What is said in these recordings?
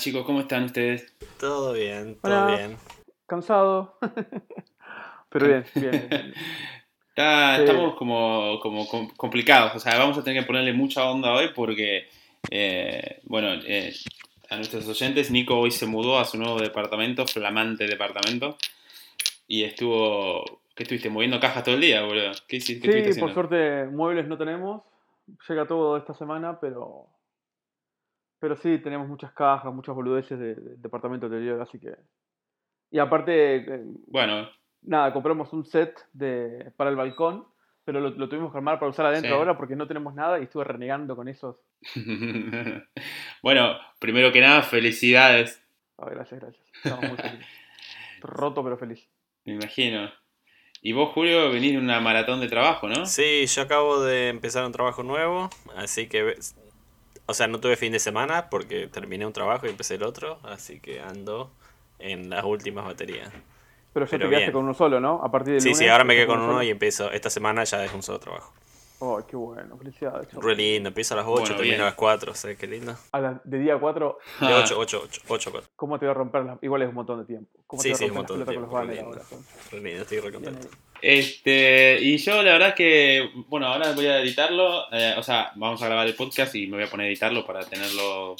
chicos, ¿cómo están ustedes? Todo bien, todo bien. Cansado. Pero bien, bien. Estamos como, como, complicados, o sea, vamos a tener que ponerle mucha onda hoy porque, eh, bueno, eh, a nuestros oyentes, Nico hoy se mudó a su nuevo departamento, flamante departamento, y estuvo, ¿qué estuviste? Moviendo cajas todo el día, boludo. ¿Qué hiciste? sí, por suerte muebles no tenemos, llega todo esta semana, pero pero sí, tenemos muchas cajas, muchas boludeces de, departamento anterior, así que... Y aparte... Eh, bueno. Nada, compramos un set de, para el balcón, pero lo, tuvimos que armar para usar adentro ahora porque no tenemos nada y estuve renegando con esos. bueno, primero que nada, felicidades. gracias, gracias. Estamos muy felices. Roto pero feliz. Me imagino. Y vos, Julio, venís de una maratón de trabajo, ¿no? Sí, yo acabo de empezar un trabajo nuevo, así que o sea, no tuve fin de semana porque terminé un trabajo y empecé el otro, así que ando en las últimas baterías. Pero ya te quedaste con uno solo, ¿no? A partir del Sí, sí, ahora me quedé con uno y empiezo. Esta semana ya es un solo trabajo. Oh, qué bueno, felicidades. Re lindo, empiezo a las 8, termino a las 4, ¿sabes qué lindo? A de día 4. De 8, 8, 8, 8, 4. ¿Cómo te va a romper? La... Igual es un montón de tiempo. ¿Cómo sí, te sí, un montón de tiempo. Re lindo. Re lindo, estoy re contento. Este, y yo la verdad que, bueno, ahora voy a editarlo, eh, o sea, vamos a grabar el podcast y me voy a poner a editarlo para tenerlo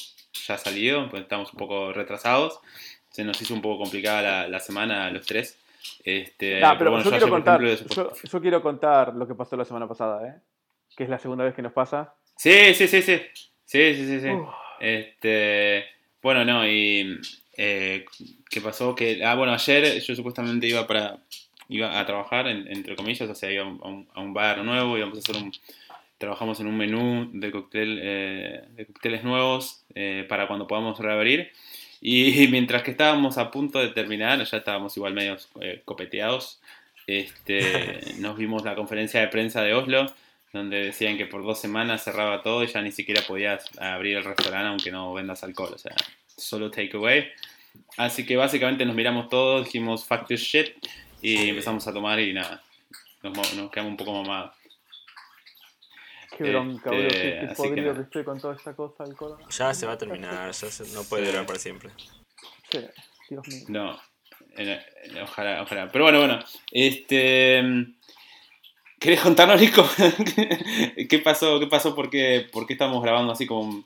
ya salido, pues estamos un poco retrasados, se nos hizo un poco complicada la, semana a los tres. Este, pero, bueno, yo, quiero contar, yo, quiero contar lo que pasó la semana pasada, ¿eh? Que es la segunda vez que nos pasa. Sí, sí, sí, sí, sí, sí, sí, sí. Este, bueno, no, y eh, ¿qué pasó? Que, ah, bueno, ayer yo supuestamente iba para iba a trabajar, entre comillas, o sea, iba a un, bar nuevo, íbamos a hacer un... Trabajamos en un menú de, cóctel, eh, de cócteles nuevos eh, para cuando podamos reabrir. Y mientras que estábamos a punto de terminar, ya estábamos igual medio eh, copeteados, este, nos vimos la conferencia de prensa de Oslo, donde decían que por dos semanas cerraba todo y ya ni siquiera podías abrir el restaurante aunque no vendas alcohol, o sea, solo takeaway. Así que básicamente nos miramos todos, dijimos fuck this shit y empezamos a tomar y nada, nos, nos quedamos un poco mamados. Qué bronca, boludo. Qué, este, podrido que, estoy con toda esta cosa del corona. Ya se va a terminar, ya no puede durar para siempre. Sí, Dios mío. No, ojalá, ojalá. Pero bueno, bueno. Este. ¿Querés contarnos, Nico? ¿Qué pasó? ¿Qué pasó? ¿Por qué, por qué estamos grabando así como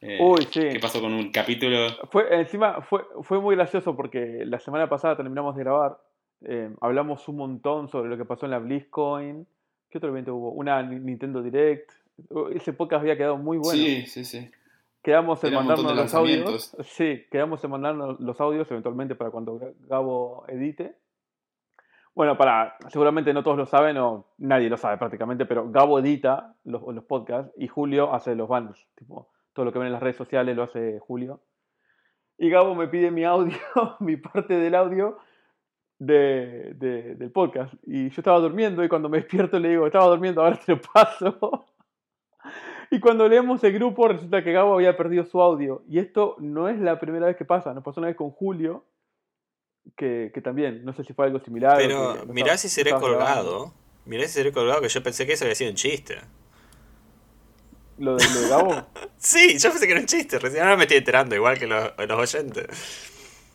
eh, Uy, sí. ¿Qué pasó con un capítulo? Fue, encima fue, fue muy gracioso porque la semana pasada terminamos de grabar eh, hablamos un montón sobre lo que pasó en la BlizzCoin. ¿Qué otro evento hubo? Una Nintendo Direct. Ese podcast había quedado muy bueno. Sí, sí, sí. Quedamos en mandarnos los audios. Sí, quedamos en mandarnos los audios eventualmente para cuando Gabo edite. Bueno, para, seguramente no todos lo saben o nadie lo sabe prácticamente, pero Gabo edita los, podcasts y Julio hace los banners. Tipo, todo lo que ven en las redes sociales lo hace Julio. Y Gabo me pide mi audio, mi parte del audio, de, del podcast. Y yo estaba durmiendo y cuando me despierto le digo, estaba durmiendo, ahora te lo paso. y cuando leemos el grupo resulta que Gabo había perdido su audio. Y esto no es la primera vez que pasa, nos pasó una vez con Julio, que, que también, no sé si fue algo similar. Pero mirá si seré colgado. Mirá si seré colgado, que yo pensé que eso había sido un chiste. ¿Lo de, lo Gabo? sí, yo pensé que era un chiste, recién ahora me estoy enterando, igual que los, los oyentes.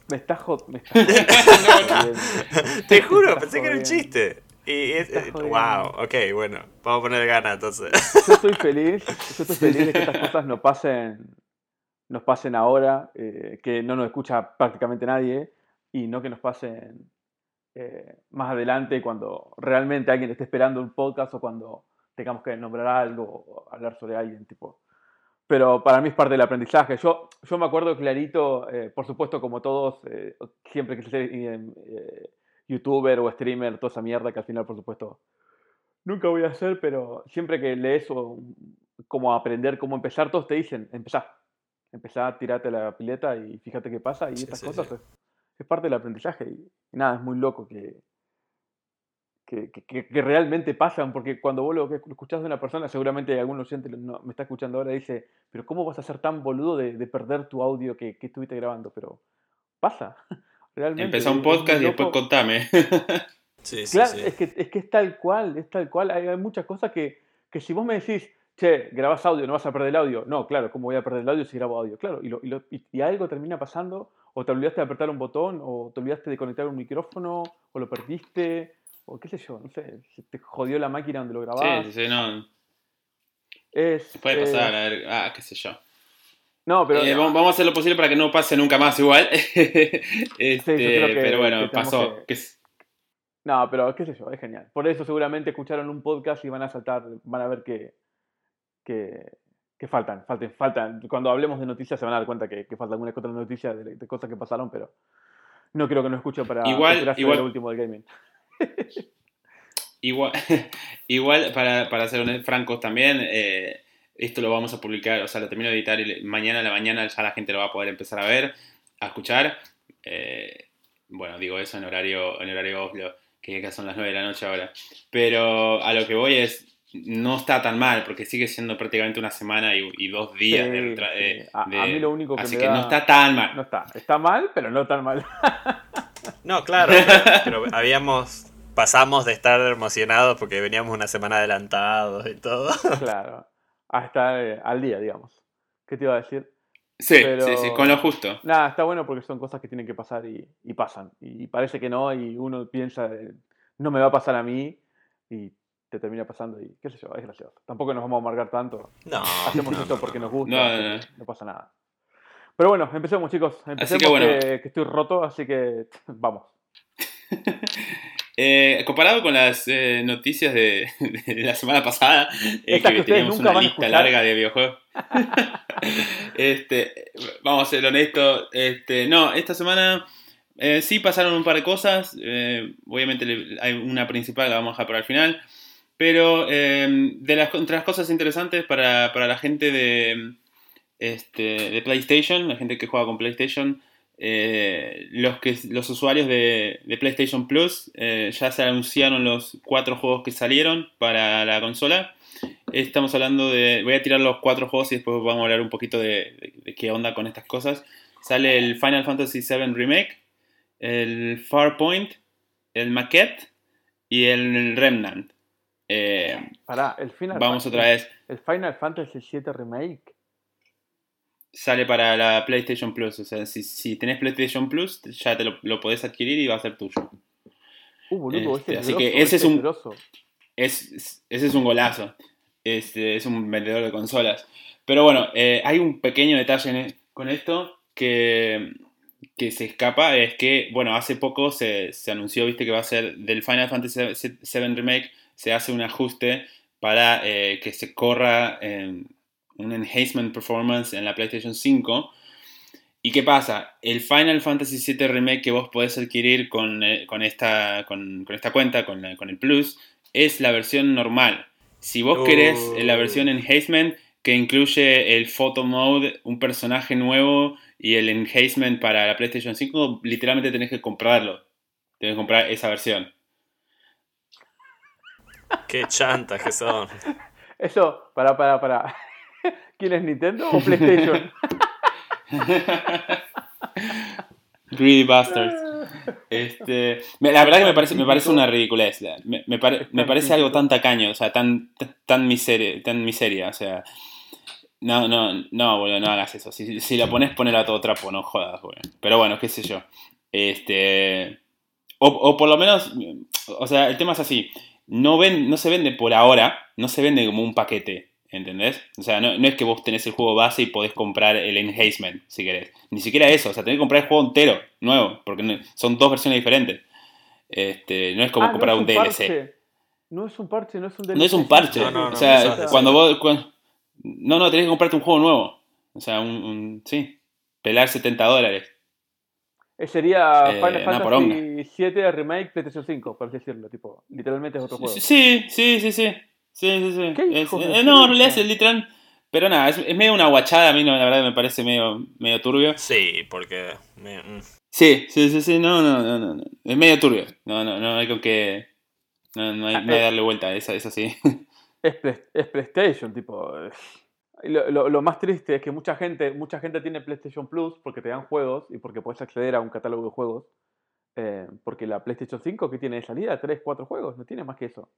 Me está hot. Me Te juro, pensé que era un chiste. Y wow, ok, bueno, vamos a poner gana entonces. Yo estoy feliz, yo estoy feliz de que estas cosas no pasen, nos pasen ahora, eh, que no nos escucha prácticamente nadie, y no que nos pasen eh, más adelante cuando realmente alguien esté esperando un podcast o cuando tengamos que nombrar algo o hablar sobre alguien, tipo. Pero para mí es parte del aprendizaje. Yo, yo me acuerdo clarito, eh, por supuesto, como todos, eh, siempre que se eh, youtuber o streamer, toda esa mierda que al final, por supuesto, nunca voy a hacer, pero siempre que lees o como aprender cómo empezar, todos te dicen, empezá, empezá, tirate la pileta y fíjate qué pasa y estas cosas Es, es, parte del aprendizaje y, nada, es muy loco que, que, que, realmente pasan, porque cuando vos lo escuchás de una persona, seguramente algún oyente me está escuchando ahora y dice, pero ¿cómo vas a ser tan boludo de, perder tu audio que, estuviste grabando? Pero pasa, realmente. Empezó un podcast y después contame. sí, sí, claro, Es, que, es que es tal cual, es tal cual. Hay, muchas cosas que, que si vos me decís, che, grabás audio, no vas a perder el audio. No, claro, ¿cómo voy a perder el audio si grabo audio? Claro, y, lo- y lo- y- y algo termina pasando, o te olvidaste de apretar un botón, o te olvidaste de conectar un micrófono, o lo perdiste, o qué sé yo, no sé, se te jodió la máquina donde lo grababas. Sí, sí, no. Es, Puede eh, pasar, a ver, ah, qué sé yo. no, pero Eh, vamos vamos a hacer lo posible para que no pase nunca más igual. Este, que- pero bueno, que pasó. que- No, pero qué sé yo, es genial. Por eso seguramente escucharon un podcast y van a saltar, van a ver que, que, que faltan, faltan, faltan. Cuando hablemos de noticias se van a dar cuenta que, que falta alguna que otra noticia de, de cosas que pasaron, pero no creo que no escuchen para Igual- igual- lo último del gaming. Igual, igual para, para ser francos también, eh, esto lo vamos a publicar, o sea, lo termino de editar y mañana a la mañana ya la gente lo va a poder empezar a ver, a escuchar. Eh, bueno, digo eso en horario, en horario Oslo, que acá son las 9 de la noche ahora. Pero a lo que voy es, no está tan mal, porque sigue siendo prácticamente una semana y, y dos días Sí, de, sí. de- A- mí lo único que Así me que da- no está tan mal. No está, está mal, pero no tan mal. No, claro, pero habíamos. Pasamos de estar emocionados porque veníamos una semana adelantados y todo. claro, hasta eh, al día, digamos. ¿Qué te iba a decir? Sí, Pero- sí, sí, con lo justo. Nada, está bueno porque son cosas que tienen que pasar y, y pasan. Y parece que no, y uno piensa, eh, no me va a pasar a mí, y te termina pasando, y qué sé yo, es gracioso. Tampoco nos vamos a amargar tanto. No, Hacemos no, esto no, porque no. nos gusta, No, no, pasa nada. Pero bueno, empecemos, chicos. Empecemos que bueno. que, que estoy roto, así que vamos. Eh, comparado con las eh, noticias de, de la semana pasada, eh, que que teníamos una lista larga de videojuegos. este, vamos a ser honestos. Este, no, esta semana eh, sí pasaron un par de cosas. eh, obviamente hay una principal, la vamos a dejar para el final. Pero eh, de las, entre las cosas interesantes para, para la gente de, este, de PlayStation, la gente que juega con PlayStation, eh, los, que, los usuarios de, PlayStation Plus eh, ya se anunciaron los cuatro juegos que salieron para la consola. Estamos hablando de. Voy a tirar los cuatro juegos y después vamos a hablar un poquito de- de qué onda con estas cosas. Sale el Final Fantasy VII Remake, el Farpoint, el Maquette y el Remnant. Eh, Pará, el Final vamos Fan- otra vez. El Final Fantasy VII Remake. Sale para la PlayStation Plus. O sea, si, si tenés PlayStation Plus, ya te lo, lo podés adquirir y va a ser tuyo. Uh, boludo, Este, ese es así grosso, que ese es un- es, es- ese es un golazo. Este, es un vendedor de consolas. Pero bueno, eh, hay un pequeño detalle en e- con esto que, que se escapa. Es que, bueno, hace poco se, se anunció, viste, que va a ser del Final Fantasy VII Remake. Se hace un ajuste para eh, que se corra en un enhancement performance en la PlayStation 5. ¿Y qué pasa? El Final Fantasy VII Remake que vos podés adquirir con, eh, con, esta, con, con esta cuenta, con, la- con el Plus, es la versión normal. Si vos Oh. querés eh, la versión Enhancement, que incluye el Photo Mode, un personaje nuevo y el Enhancement para la PlayStation 5, literalmente tenés que comprarlo. Tenés que comprar esa versión. Qué chantas que son. Eso, pará, pará, pará. ¿Quién es Nintendo o PlayStation? Greedy Bastards. Este, la verdad que me parece, me parece una ridiculez. Me, me pare- me parece algo tan tacaño, o sea, tan, tan, miseria, tan miseria, o sea. No, no, no, boludo, no hagas eso. Si, si la pones, ponela a todo trapo, no jodas, boludo. Pero bueno, qué sé yo. Este. O, o por lo menos, o sea, el tema es así. No, ven, no se vende por ahora, no se vende como un paquete, ¿entendés? O sea, no, no es que vos tenés el juego base y podés comprar el enhancement, si querés. Ni siquiera eso, o sea, tenés que comprar el juego entero, nuevo, porque no- son dos versiones diferentes. Este, no es como Ah, no comprar es un, DLC. parche. No es un parche, no es un DLC. No es un parche. No, no, o sea, cuando vos. no, no, tenés que comprarte un juego nuevo. O sea, un. un- sí. Pelar 70 dólares. Eh, Sería Eh, Final. Fantasy 7 Remake PlayStation 5, por así decirlo. Tipo, literalmente es otro juego. Sí, sí, sí, sí. Sí, sí, sí. ¿Qué Es- de eh, no, en realidad es literal. Pero nada, es, es medio una guachada. A mí, no, la verdad, me parece medio, medio turbio. Sí, porque. me- mm. Sí, sí, sí, sí. No, no, no, no. no. Es medio turbio. No, no, no hay con qué. No, no hay, Ah, no hay eh. darle vuelta. Es, es así. Es, es PlayStation, tipo. Lo, lo- lo más triste es que mucha gente, mucha gente tiene PlayStation Plus porque te dan juegos y porque puedes acceder a un catálogo de juegos. Eh, porque la PlayStation 5 que tiene de salida, 3, 4 juegos, no tiene más que eso.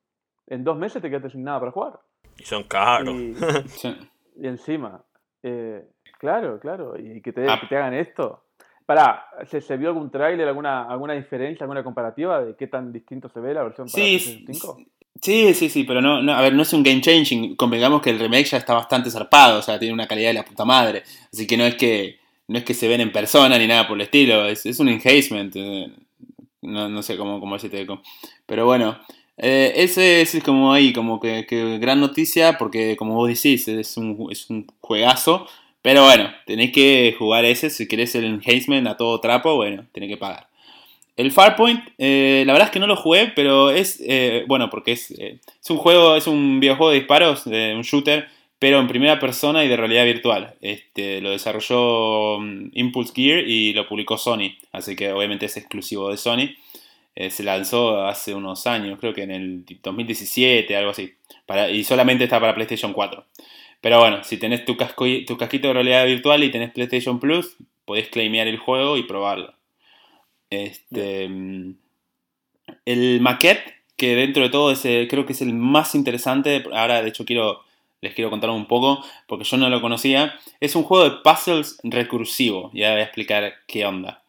En dos meses te quedaste sin nada para jugar. Y son caros. Y, encima, eh, claro, claro, y que te, Ah. que te hagan esto. Pará, ¿se, se vio algún tráiler, alguna, alguna diferencia, alguna comparativa de qué tan distinto se ve la versión para Sí, PlayStation 5? Sí, sí, sí, pero no, no, a ver, no es un game changing. Convengamos que el remake ya está bastante zarpado, o sea, tiene una calidad de la puta madre. Así que no es que no es que se ven en persona ni nada por el estilo, es, es un enhancement. eh, No, no sé cómo, cómo decirte. Pero bueno, eh, ese es como ahí, como que, que gran noticia, porque como vos decís, es un, es un juegazo. Pero bueno, tenés que jugar ese, si querés el enhancement a todo trapo, bueno, tenés que pagar. El Farpoint, eh, la verdad es que no lo jugué, pero es, eh, bueno, porque es, eh, es un juego, es un videojuego de disparos, un shooter, pero en primera persona y de realidad virtual. Este, lo desarrolló mm, Impulse Gear y lo publicó Sony, así que obviamente es exclusivo de Sony. Se lanzó hace unos años, creo que en el 2017, algo así, y solamente está para PlayStation 4. Pero bueno, si tenés tu, casco, tu casquito de realidad virtual y tenés PlayStation Plus, podés claimear el juego y probarlo. Este, mm, el maquette, que dentro de todo es, eh, creo que es el más interesante. Ahora, de hecho, quiero, les quiero contar un poco, porque yo no lo conocía. Es un juego de puzzles recursivo. Ya voy a explicar qué onda.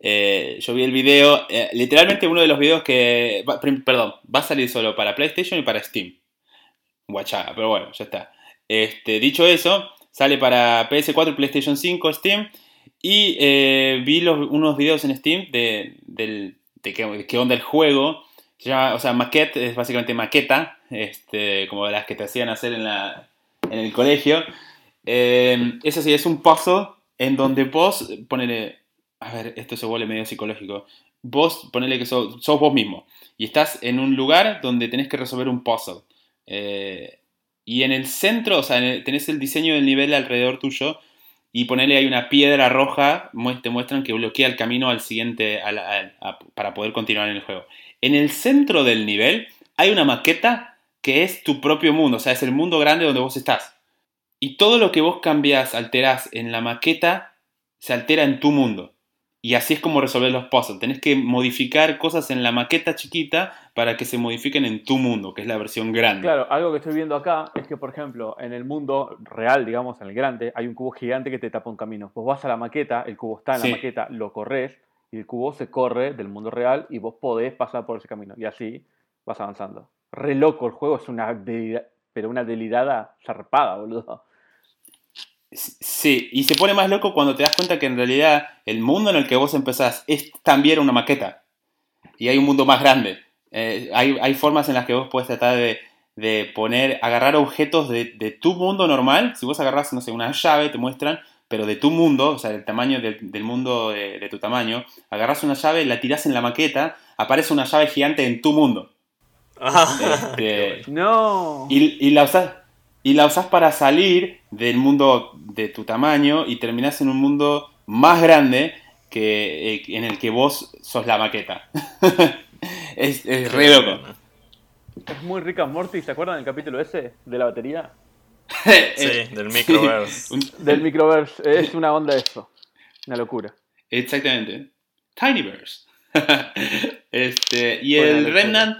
Eh, yo vi el video, eh, literalmente uno de los videos que, perdón, va a salir solo para PlayStation y para Steam. Guachada, pero bueno, ya está. Este, dicho eso, sale para PS4, PlayStation 5, Steam. Y eh, vi unos videos en Steam de, del- de qué, onda el juego. Se llama, o sea, maquette es básicamente maqueta, este, como las que te hacían hacer en, el colegio. Eh, es así, es un puzzle en donde vos, ponele, a ver, esto se vuelve medio psicológico. Vos, ponele que sos, vos mismo y estás en un lugar donde tenés que resolver un puzzle. Eh, y en el centro, o sea, tenés el diseño del nivel alrededor tuyo y ponele hay una piedra roja, te muestran que bloquea el camino al siguiente para poder continuar en el juego. En el centro del nivel hay una maqueta que es tu propio mundo, o sea, es el mundo grande donde vos estás. Y todo lo que vos cambiás, alterás en la maqueta, se altera en tu mundo. Y así es como resolver los puzzles. Tenés que modificar cosas en la maqueta chiquita para que se modifiquen en tu mundo, que es la versión grande. Claro, algo que estoy viendo acá es que, por ejemplo, en el mundo real, digamos, en el grande, hay un cubo gigante que te tapa un camino. Vos vas a la maqueta, el cubo está en Sí. la maqueta, lo corres, y el cubo se corre del mundo real y vos podés pasar por ese camino. Y así vas avanzando. Re loco el juego, es una pero una delirada zarpada, boludo. Sí, y se pone más loco cuando te das cuenta que en realidad el mundo en el que vos empezás es también una maqueta. Y hay un mundo más grande. Eh, hay, hay formas en las que vos puedes tratar de, de poner, agarrar objetos de, de tu mundo normal. Si vos agarrás, no sé, una llave, te muestran, pero de tu mundo, o sea, del tamaño del, del mundo de, tu tamaño, agarrás una llave, la tirás en la maqueta, aparece una llave gigante en tu mundo. Este, No. y, y la usás, y la usás para salir del mundo de tu tamaño y terminás en un mundo más grande que, eh, en el que vos sos la maqueta. es, es re loco. Es muy rica Morty, ¿se acuerdan del capítulo ese de la batería? Sí, del microverse. Del microverse, es una onda eso. Una locura. Exactamente. Tinyverse. este, y el. Remnant,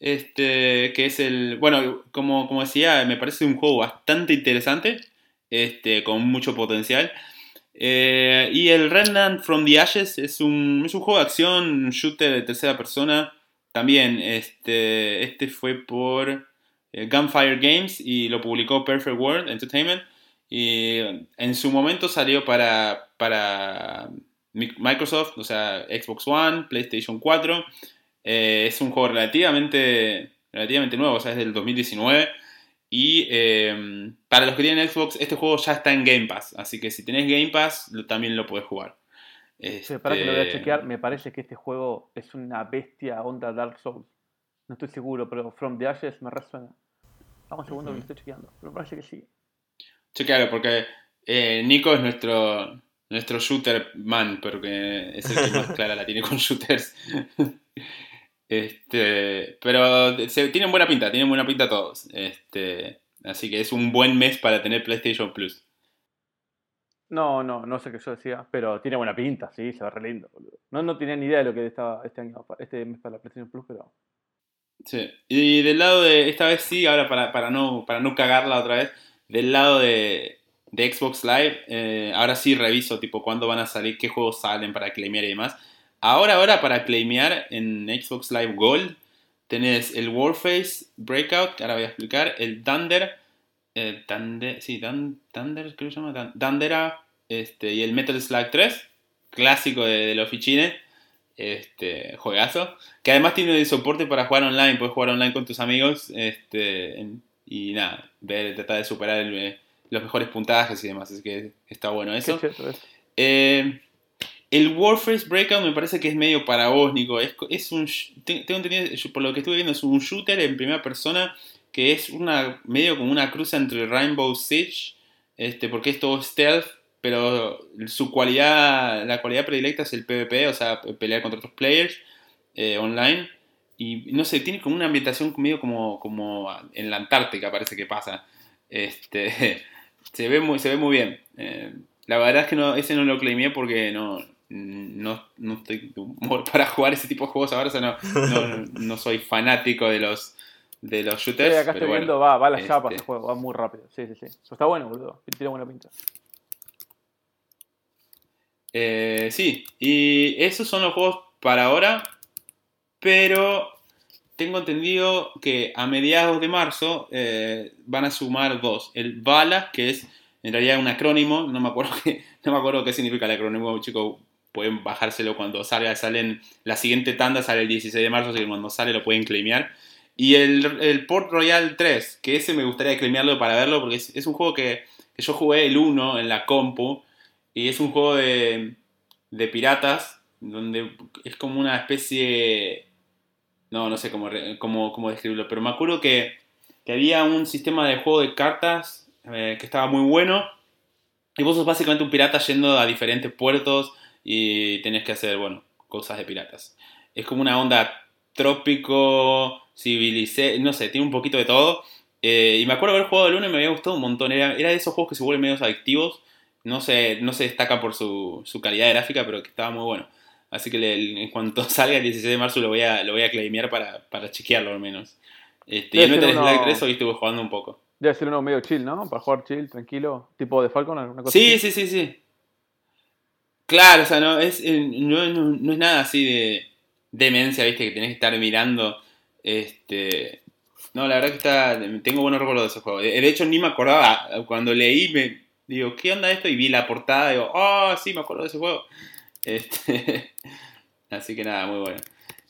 este, que es el. Bueno, como, como decía, me parece un juego bastante interesante. Este, con mucho potencial. Eh, y el Remnant from the Ashes es un, es un juego de acción, un shooter de tercera persona. También, este, este fue por eh, Gunfire Games y lo publicó Perfect World Entertainment. Y en su momento salió para, para Mi- Microsoft, o sea, Xbox One, PlayStation 4. Eh, es un juego relativamente, relativamente nuevo, o sea, es del 2019. Y eh, para los que tienen Xbox, este juego ya está en Game Pass. Así que si tenés Game Pass, lo- también lo podés jugar. Sí, para que lo voy a Este, chequear, me parece que este juego es una bestia onda Dark Souls. No estoy seguro, pero From the Ashes me resuena. Vamos un segundo que lo estoy chequeando, pero me parece que sí. Chequealo, porque eh, Nico es nuestro, nuestro shooter man, porque es el que más clara la tiene con shooters. Este, pero se, tienen buena pinta, tienen buena pinta todos. Este, así que es un buen mes para tener PlayStation Plus. No, no, no sé qué yo decía, pero tiene buena pinta, sí, se ve re lindo, boludo. No, no tenía ni idea de lo que estaba este año, este mes para la PlayStation Plus, pero Sí. Y del lado de, esta vez sí, ahora para, para, no, para no cagarla otra vez, del lado de, de Xbox Live, eh, ahora sí reviso tipo cuándo van a salir, qué juegos salen para claimear y demás. Ahora, ahora para claimear en Xbox Live Gold tenés el Warface Breakout, que ahora voy a explicar, el Thunder, el Thunder, sí, Thunder, creo que se llama, Thundera, este, y el Metal Slug 3, clásico de, de los fichines este, juegazo. Que además tiene soporte para jugar online, puedes jugar online con tus amigos. Este, y nada, ver, tratar de superar los mejores puntajes y demás. Así que está bueno eso. Eh, el Warface Breakout me parece que es medio para vos, Nico. Es, un. Tengo entendido, por lo que estuve viendo, es un shooter en primera persona que es una medio como una cruz entre Rainbow Siege, este, porque es todo stealth pero su cualidad, la cualidad predilecta es el PvP, o sea, pelear contra otros players eh, online. Y no sé, tiene como una ambientación medio como, como en la Antártica, parece que pasa. Este, se, ve muy, se ve muy bien. Eh, la verdad es que no, ese no lo claimé porque no, no, no estoy humor para jugar ese tipo de juegos ahora, o sea, no, no, soy fanático de los, de los shooters. Sí, acá estoy viendo, va, va la chapa este juego, va muy rápido. Sí, sí, sí. está bueno, boludo. Tiene buena pinta. Eh, sí, y esos son los juegos para ahora, pero tengo entendido que a mediados de marzo eh, van a sumar dos. El BALA, que es en realidad un acrónimo, no me acuerdo qué, no me acuerdo qué significa el acrónimo, chicos, pueden bajárselo cuando salga, salen, la siguiente tanda sale el 16 de marzo, así que cuando sale lo pueden claimear. Y el, Port Royal 3, que ese me gustaría claimearlo para verlo, porque es, un juego que, que, yo jugué el 1 en la compu, y es un juego de, de piratas, donde es como una especie... No, no sé cómo, cómo, cómo describirlo, pero me acuerdo que, que, había un sistema de juego de cartas eh, que estaba muy bueno. Y vos sos básicamente un pirata yendo a diferentes puertos y tenés que hacer, bueno, cosas de piratas. Es como una onda trópico, civilicé, no sé, tiene un poquito de todo. Eh, y me acuerdo haber jugado el 1 y me había gustado un montón. Era, era de esos juegos que se vuelven medio adictivos no se, no se destaca por su, su calidad gráfica, pero que estaba muy bueno. Así que en cuanto salga el 16 de marzo lo voy a, lo voy a claimear para, para chequearlo al menos. Este, y el Metal Slug 3 hoy estuve jugando un poco. Debe ser uno medio chill, ¿no? Para jugar chill, tranquilo, tipo de Falcon, alguna cosa Sí, sí, sí, sí. Claro, o sea, no es, eh, no, no, es nada así de demencia, viste, que tenés que estar mirando. Este. No, la verdad que está. Tengo buenos recuerdos de ese juego. De hecho, ni me acordaba. Cuando leí, me, digo, ¿qué onda esto? Y vi la portada y digo, oh, sí, me acuerdo de ese juego. Este, así que nada, muy bueno.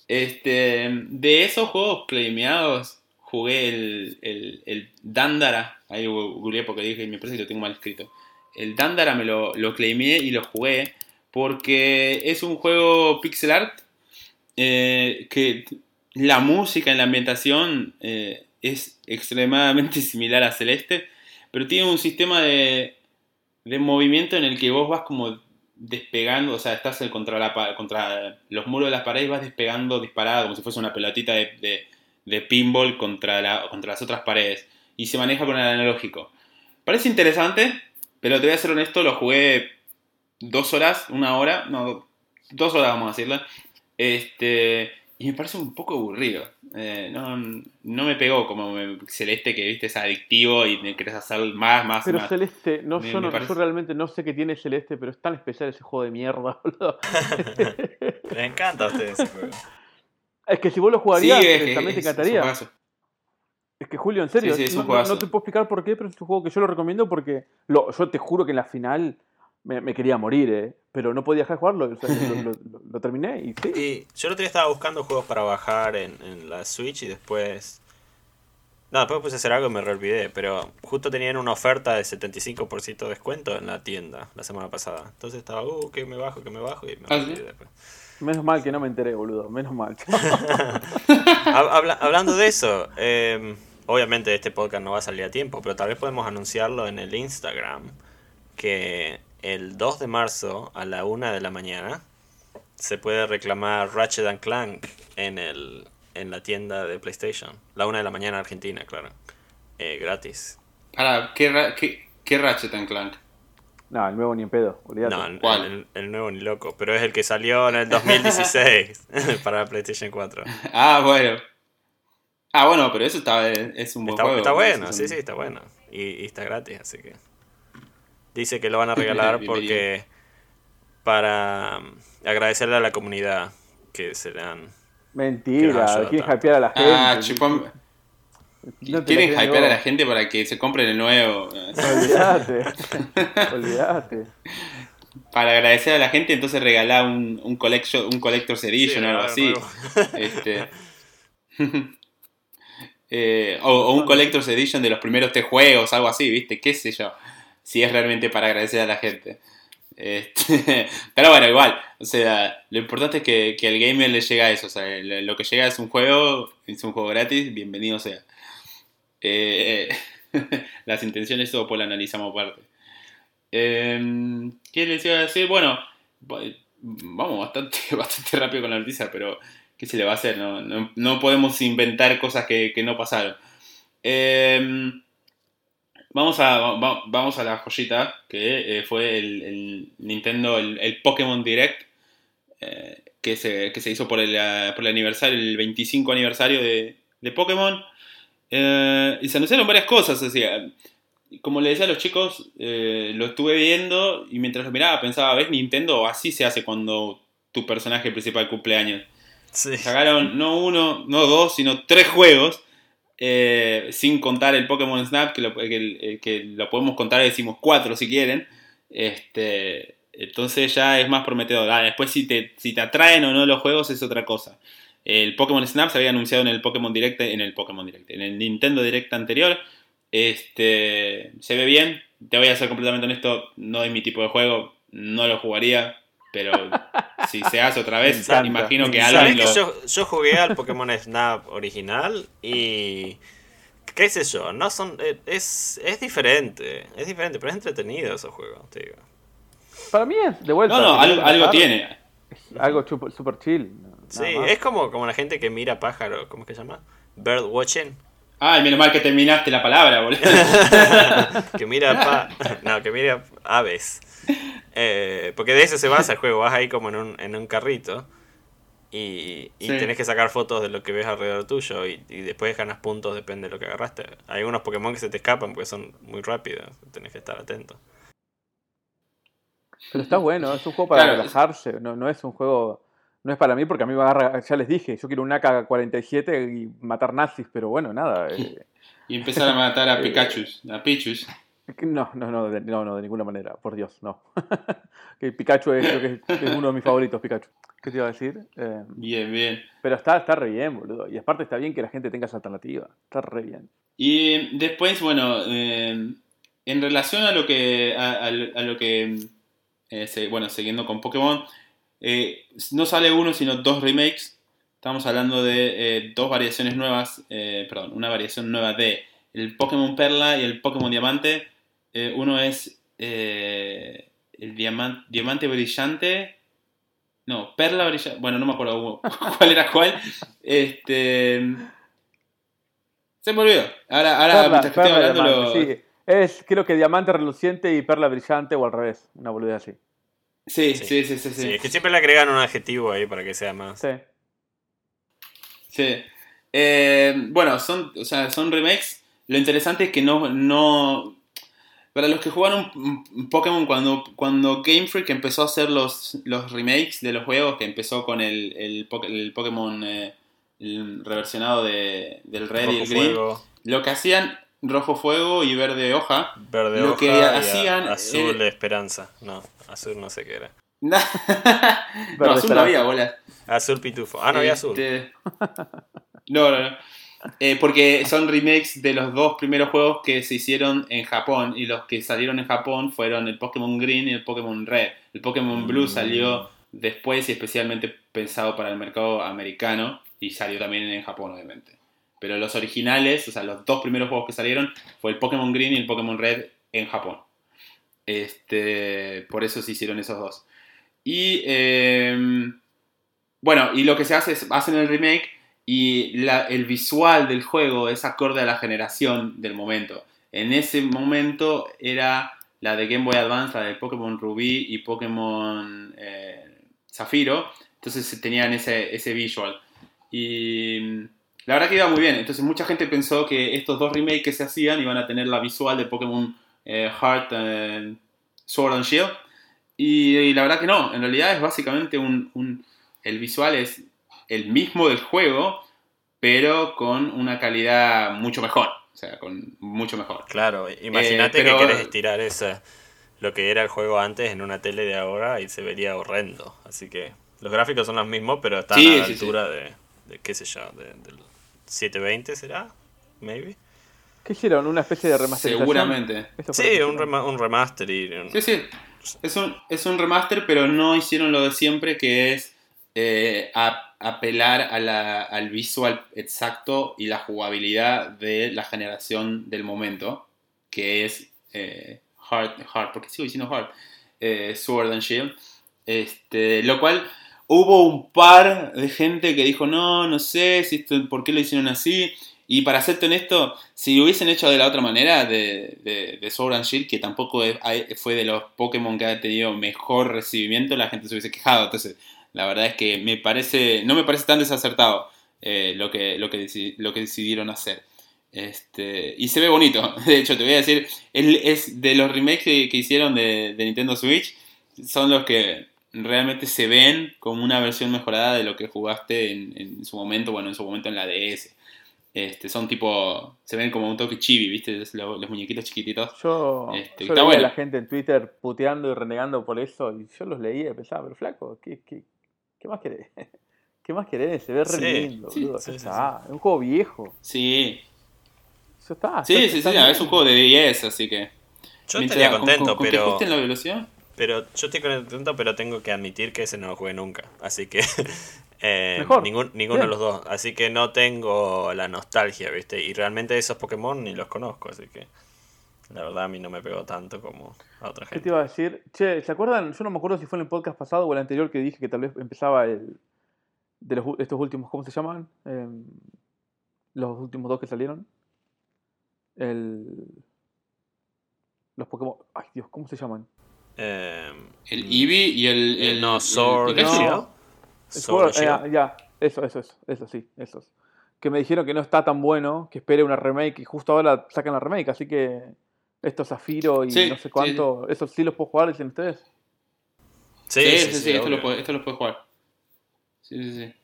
Este, de esos juegos claimeados, jugué el, el, el Dandara. Ahí googleé porque dije, me parece que lo tengo mal escrito. El Dandara me lo, lo claimeé y lo jugué porque es un juego pixel art eh, que la música en la ambientación eh, es extremadamente similar a Celeste, pero tiene un sistema de, de movimiento en el que vos vas como despegando, o sea, estás contra, la, contra los muros de las paredes, vas despegando disparado, como si fuese una pelotita de, de, pinball contra, la, contra las otras paredes. Y se maneja con el analógico. Parece interesante, pero te voy a ser honesto, lo jugué dos horas, una hora, no, dos horas vamos a decirlo. Este, y me parece un poco aburrido. Eh, no, no, me pegó como Celeste, que viste es adictivo y me querés hacer más, más, pero más. Celeste, no, yo, no yo, realmente no sé qué tiene Celeste, pero es tan especial ese juego de mierda, boludo. Me encanta a ustedes ese juego. Es que si vos lo jugarías, también te encantaría. Es, que Julio, en serio, no, no, te puedo explicar por qué, pero es un juego que yo lo recomiendo porque lo, yo te juro que en la final me, quería morir, ¿eh? pero no podía dejar de jugarlo. lo, terminé y sí. yo el otro día estaba buscando juegos para bajar en, la Switch y después. No, después puse a hacer algo y me olvidé, pero justo tenían una oferta de 75% de descuento en la tienda la semana pasada. Entonces estaba, uh, que me bajo, que me bajo y me ¿Ah, olvidé después. Menos mal que no me enteré, boludo, menos mal. hablando de eso, em, obviamente este podcast no va a salir a tiempo, pero tal vez podemos anunciarlo en el Instagram que el 2 de marzo a la 1 de la mañana se puede reclamar Ratchet and Clank en, el, en la tienda de PlayStation. La 1 de la mañana Argentina, claro. Eh, gratis. Ahora, ¿qué, qué, Ratchet and Clank? No, el nuevo ni en pedo, No, El, el, nuevo ni loco, pero es el que salió en el 2016 para PlayStation 4. Ah, bueno. Ah, bueno, pero eso está, es un buen Está, juego. está bueno, Es sí, sí, está bueno. Y, y está gratis, así que. Dice que lo van a regalar porque. Para um, agradecerle a la comunidad que se le han. Mentira, quieren hypear a la gente. Ah, chupam. No te Quieren hypear a la gente para que se compren el nuevo. Olvídate. Olvídate. Para agradecer a la gente, entonces regalar un, un, collection, un Collector's Edition o algo Sí, así. Este, eh, o, o un Collector's Edition de los primeros tres juegos, algo así, ¿viste? ¿Qué sé yo? Si es realmente para agradecer a la gente. Este, pero bueno, igual. O sea, lo importante es que, que al gamer le llega eso. O sea, lo que llega es un juego, es un juego gratis, bienvenido sea. Eh, las intenciones todo pues las analizamos aparte. Eh, ¿Qué les iba a decir? Bueno, va- vamos bastante, bastante rápido con la noticia, pero ¿qué se le va a hacer? No, no, no podemos inventar cosas que, que no pasaron. Eh, vamos, a, va- vamos a la joyita que eh, fue el, el Nintendo, el, el Pokémon Direct, eh, que, se, que se hizo por el, ah, por el aniversario, el 25 aniversario de, de Pokémon. Eh, y se anunciaron varias cosas, o sea, como le decía a los chicos, lo estuve viendo y mientras lo miraba pensaba, ¿ves Nintendo? Así se hace cuando tu personaje principal cumple años. Sí. Sacaron no uno, no dos, sino tres juegos, eh, sin contar el Pokémon Snap, que lo, que, que lo podemos contar, decimos cuatro si quieren. Este, entonces ya es más prometedor. Ah, después si te, si te atraen o no los juegos es otra cosa. El Pokémon Snap se había anunciado en el Pokémon Direct, en el Pokémon Direct, en el Nintendo Direct anterior. Este, se ve bien. Te voy a ser completamente honesto, no es mi tipo de juego, no lo jugaría, pero si se hace otra vez, imagino que me ¿Sabés alguien que lo... yo, yo jugué al Pokémon Snap original y. ¿Qué sé yo? No son. eh, Es, es diferente. Es diferente, pero es entretenido ese juego, te digo. Para mí es de vuelta. No, no, algo, tiene. Algo super chill. Sí, más. es como, como la gente que mira pájaro, ¿cómo es que se llama? Bird watching. Ay, menos mal que terminaste la palabra, boludo. que mira pa- no, que mira aves. Eh, porque de eso se basa el juego. Vas ahí como en un, en un carrito y, y Sí. tenés que sacar fotos de lo que ves alrededor tuyo y, y después ganas puntos, depende de lo que agarraste. Hay algunos Pokémon que se te escapan porque son muy rápidos. Tenés que estar atento. Pero está bueno, es un juego para Claro, relajarse, no, no es un juego, no es para mí porque a mí me agarra, ya les dije, yo quiero un AK-47 y matar nazis, pero bueno, nada. eh, Y empezar a matar a Eh, Pikachu, a Pichus. no, no, no, de, no, no, de ninguna manera, por Dios, no. que Pikachu es, creo que es, es uno de mis favoritos, Pikachu. ¿Qué te iba a decir? Eh, Bien, bien. pero está, está re bien, boludo. Y aparte está bien que la gente tenga esa alternativa. Está re bien. Y después, bueno, eh, en relación a lo que, a, a lo a lo que, eh, se- bueno, siguiendo con Pokémon, eh, no sale uno, sino dos remakes. Estamos hablando de eh, dos variaciones nuevas, eh, perdón, una variación nueva de el Pokémon Perla y el Pokémon Diamante. Uno es el diamante, diamante brillante. No, Perla brillante. Bueno, no me acuerdo cuál era cuál. Este. Se me olvidó. Ahora, ahora Perla, mientras que estoy hablando, lo- diamante, sí. Es creo que diamante reluciente y perla brillante o al revés, una boludez así. Sí, Sí. sí, sí, sí, es que siempre le agregan un adjetivo ahí para que sea más. Sí. Sí. Eh, bueno, son, o sea, son remakes. Lo interesante es que no, no. Para los que jugaron Pokémon cuando, cuando Game Freak empezó a hacer los, los remakes de los juegos, que empezó con el, el, Poké- el Pokémon eh, el reversionado de, del Red y el Green, fuego, lo que hacían rojo fuego y verde hoja. verde lo hoja que y a- hacían, azul eh, de esperanza. No, azul no sé qué era. no, azul no había bolas. Azul pitufo. Ah, no había azul. Este, No, no, no. Eh, porque son remakes de los dos primeros juegos que se hicieron en Japón. Y los que salieron en Japón fueron el Pokémon Green y el Pokémon Red. El Pokémon Blue Mm. salió después y especialmente pensado para el mercado americano. Y salió también en Japón, obviamente. Pero los originales, o sea, los dos primeros juegos que salieron, fue el Pokémon Green y el Pokémon Red en Japón. Este, por eso se hicieron esos dos. Y em, bueno, y lo que se hace es, hacen el remake y el visual del juego es acorde a la generación del momento. En ese momento era la de Game Boy Advance, la de Pokémon Rubí y Pokémon eh, Zafiro. Entonces tenían ese, ese visual. Y la verdad que iba muy bien. Entonces mucha gente pensó que estos dos remakes que se hacían iban a tener la visual de Pokémon eh, Heart and Sword and Shield. Y, la verdad que no, en realidad es básicamente un, El visual es el mismo del juego, pero con una calidad mucho mejor. O sea, con mucho mejor. Claro, imagínate eh, que quieres estirar esa, lo que era el juego antes en una tele de ahora y se vería horrendo. Así que los gráficos son los mismos, pero están a la altura De, de, qué sé yo, 720 será, maybe. ¿Qué hicieron? ¿Una especie de remasterización? Seguramente. Sí, un, un remaster y... Sí, sí. Es un, es un remaster, pero no hicieron lo de siempre, que es eh, apelar a la, al visual exacto y la jugabilidad de la generación del momento, que es eh, Hard, Hard, porque sigo diciendo Hard, eh, Sword and Shield. Este, lo cual hubo un par de gente que dijo, no, no sé por qué lo hicieron así. Y para serte honesto, si lo hubiesen hecho de la otra manera, de, de, Sword and Shield, que tampoco fue de los Pokémon que ha tenido mejor recibimiento, la gente se hubiese quejado. Entonces, la verdad es que me parece, no me parece tan desacertado eh, lo, que, lo, que lo que decidieron hacer. Este, y se ve bonito. De hecho, te voy a decir, es de los remakes que, hicieron de, Nintendo Switch, son los que realmente se ven como una versión mejorada de lo que jugaste en, en su momento, bueno, en su momento en la DS. Este, son tipo, se ven como un toque chibi, ¿viste? Los, los muñequitos chiquititos. Yo, este, yo a la gente en Twitter puteando y renegando por eso y yo los leía y pensaba, pero flaco, ¿qué, qué, qué más querés? ¿Qué más querés? Se ve re lindo, sí, sí, es un juego viejo. Sí. Eso está. Sí, sí, sí, es un juego de 10, así que... Yo estaría contento, pero... Que la velocidad? Pero yo estoy contento, pero tengo que admitir que ese no lo jugué nunca. Así que Eh, ningún, ninguno de los dos. Así que no tengo la nostalgia, ¿viste? Y realmente esos Pokémon ni los conozco, así que la verdad a mí no me pegó tanto como a otra gente. ¿Qué te iba a decir? Che, ¿se acuerdan? Yo no me acuerdo si fue en el podcast pasado o el anterior que dije que tal vez empezaba el. de los, estos últimos, ¿cómo se llaman? Em, los últimos dos que salieron. El. Los Pokémon. Ay, Dios, ¿cómo se llaman? Eh, el Eevee y el. el, no, Sword. Eh, ya, eso, eso, eso, eso, sí, esos. Que me dijeron que no está tan bueno, que espere una remake y justo ahora sacan la remake, así que esto Zafiro y no sé cuánto, sí. ¿esos sí los puedo jugar, dicen ustedes? Sí, sí, sí, esto, lo puede, esto lo puede jugar. Sí, sí, sí.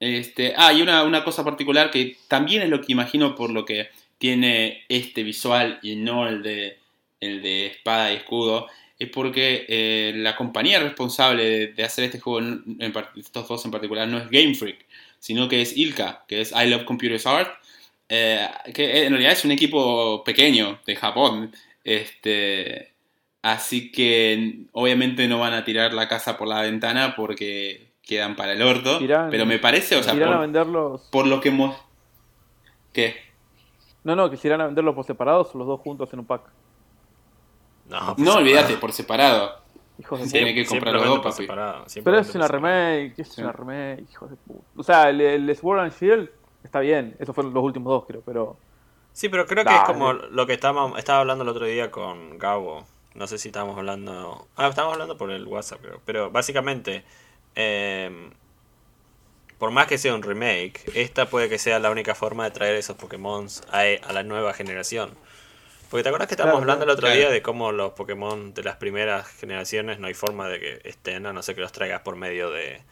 Este, ah, y una, una cosa particular que también es lo que imagino por lo que tiene este visual y no el de, el de espada y escudo, es porque eh, la compañía responsable de, hacer este juego, en, estos dos en particular, no es Game Freak, sino que es Ilka, que es I Love Computers Art, eh, que en realidad es un equipo pequeño de Japón. Este, así que obviamente no van a tirar la casa por la ventana porque quedan para el orto. pero me parece, o sea, por, a venderlos... por lo que hemos... ¿Qué? No, no, quisieran venderlos por separados o los dos juntos en un pack. No, no olvídate, por separado. Hijos de Tiene que comprar los dos, papi. Pero es una remake, es una remake, hijos de puta. O sea, el, el Sword and Shield está bien, esos fueron los últimos dos, creo, pero. Sí, pero creo que es como lo que estábamos, estaba hablando el otro día con Gabo. No sé si estábamos hablando. Ah, estábamos hablando por el WhatsApp, creo. Pero básicamente, eh, por más que sea un remake, esta puede que sea la única forma de traer esos Pokémon a, a la nueva generación. Porque te acuerdas que estábamos hablando el otro día de cómo los Pokémon de las primeras generaciones no hay forma de que estén, a no ser que los traigas por medio de,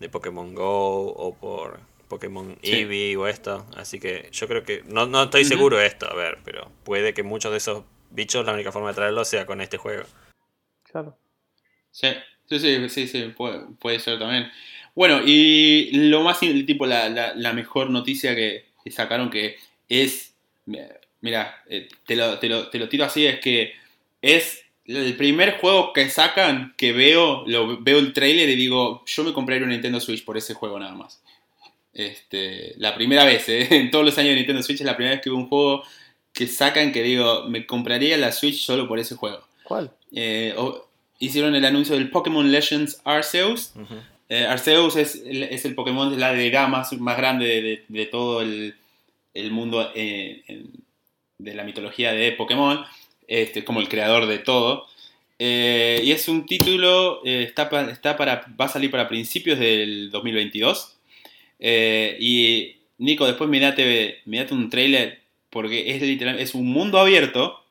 de Pokémon Go o por Pokémon Eevee o esto. Así que yo creo que, no, no estoy seguro de esto, a ver, pero puede que muchos de esos bichos la única forma de traerlos sea con este juego. Claro. Sí, sí, sí, sí, sí puede, puede ser también. Bueno, y lo más, tipo, la, la, la mejor noticia que sacaron que es mira, eh, te, lo, te, lo, te, lo, tiro así, es que es el primer juego que sacan que veo, lo, veo el trailer y digo, yo me compraría un Nintendo Switch por ese juego nada más. Este, la primera vez, ¿eh? en todos los años de Nintendo Switch es la primera vez que veo un juego que sacan que digo, me compraría la Switch solo por ese juego. ¿Cuál? Eh, hicieron el anuncio del Pokémon Legends Arceus. Arceus es, es, el Pokémon de la de gama más grande de, de, todo el, el mundo en, de la mitología de Pokémon, este, como el creador de todo. Eh, y es un título, eh, está, está, para, va a salir para principios del 2022. Eh, y Nico, después mirate, mirate un trailer porque es literal, es un mundo abierto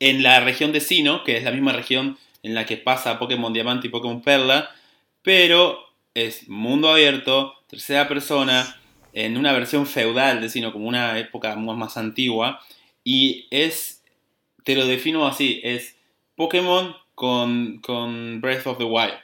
en la región de Sino, que es la misma región en la que pasa Pokémon Diamante y Pokémon Perla, pero es mundo abierto, tercera persona, en una versión feudal de Sino, como una época más antigua, y es, te lo defino así, es Pokémon con, con Breath of the Wild,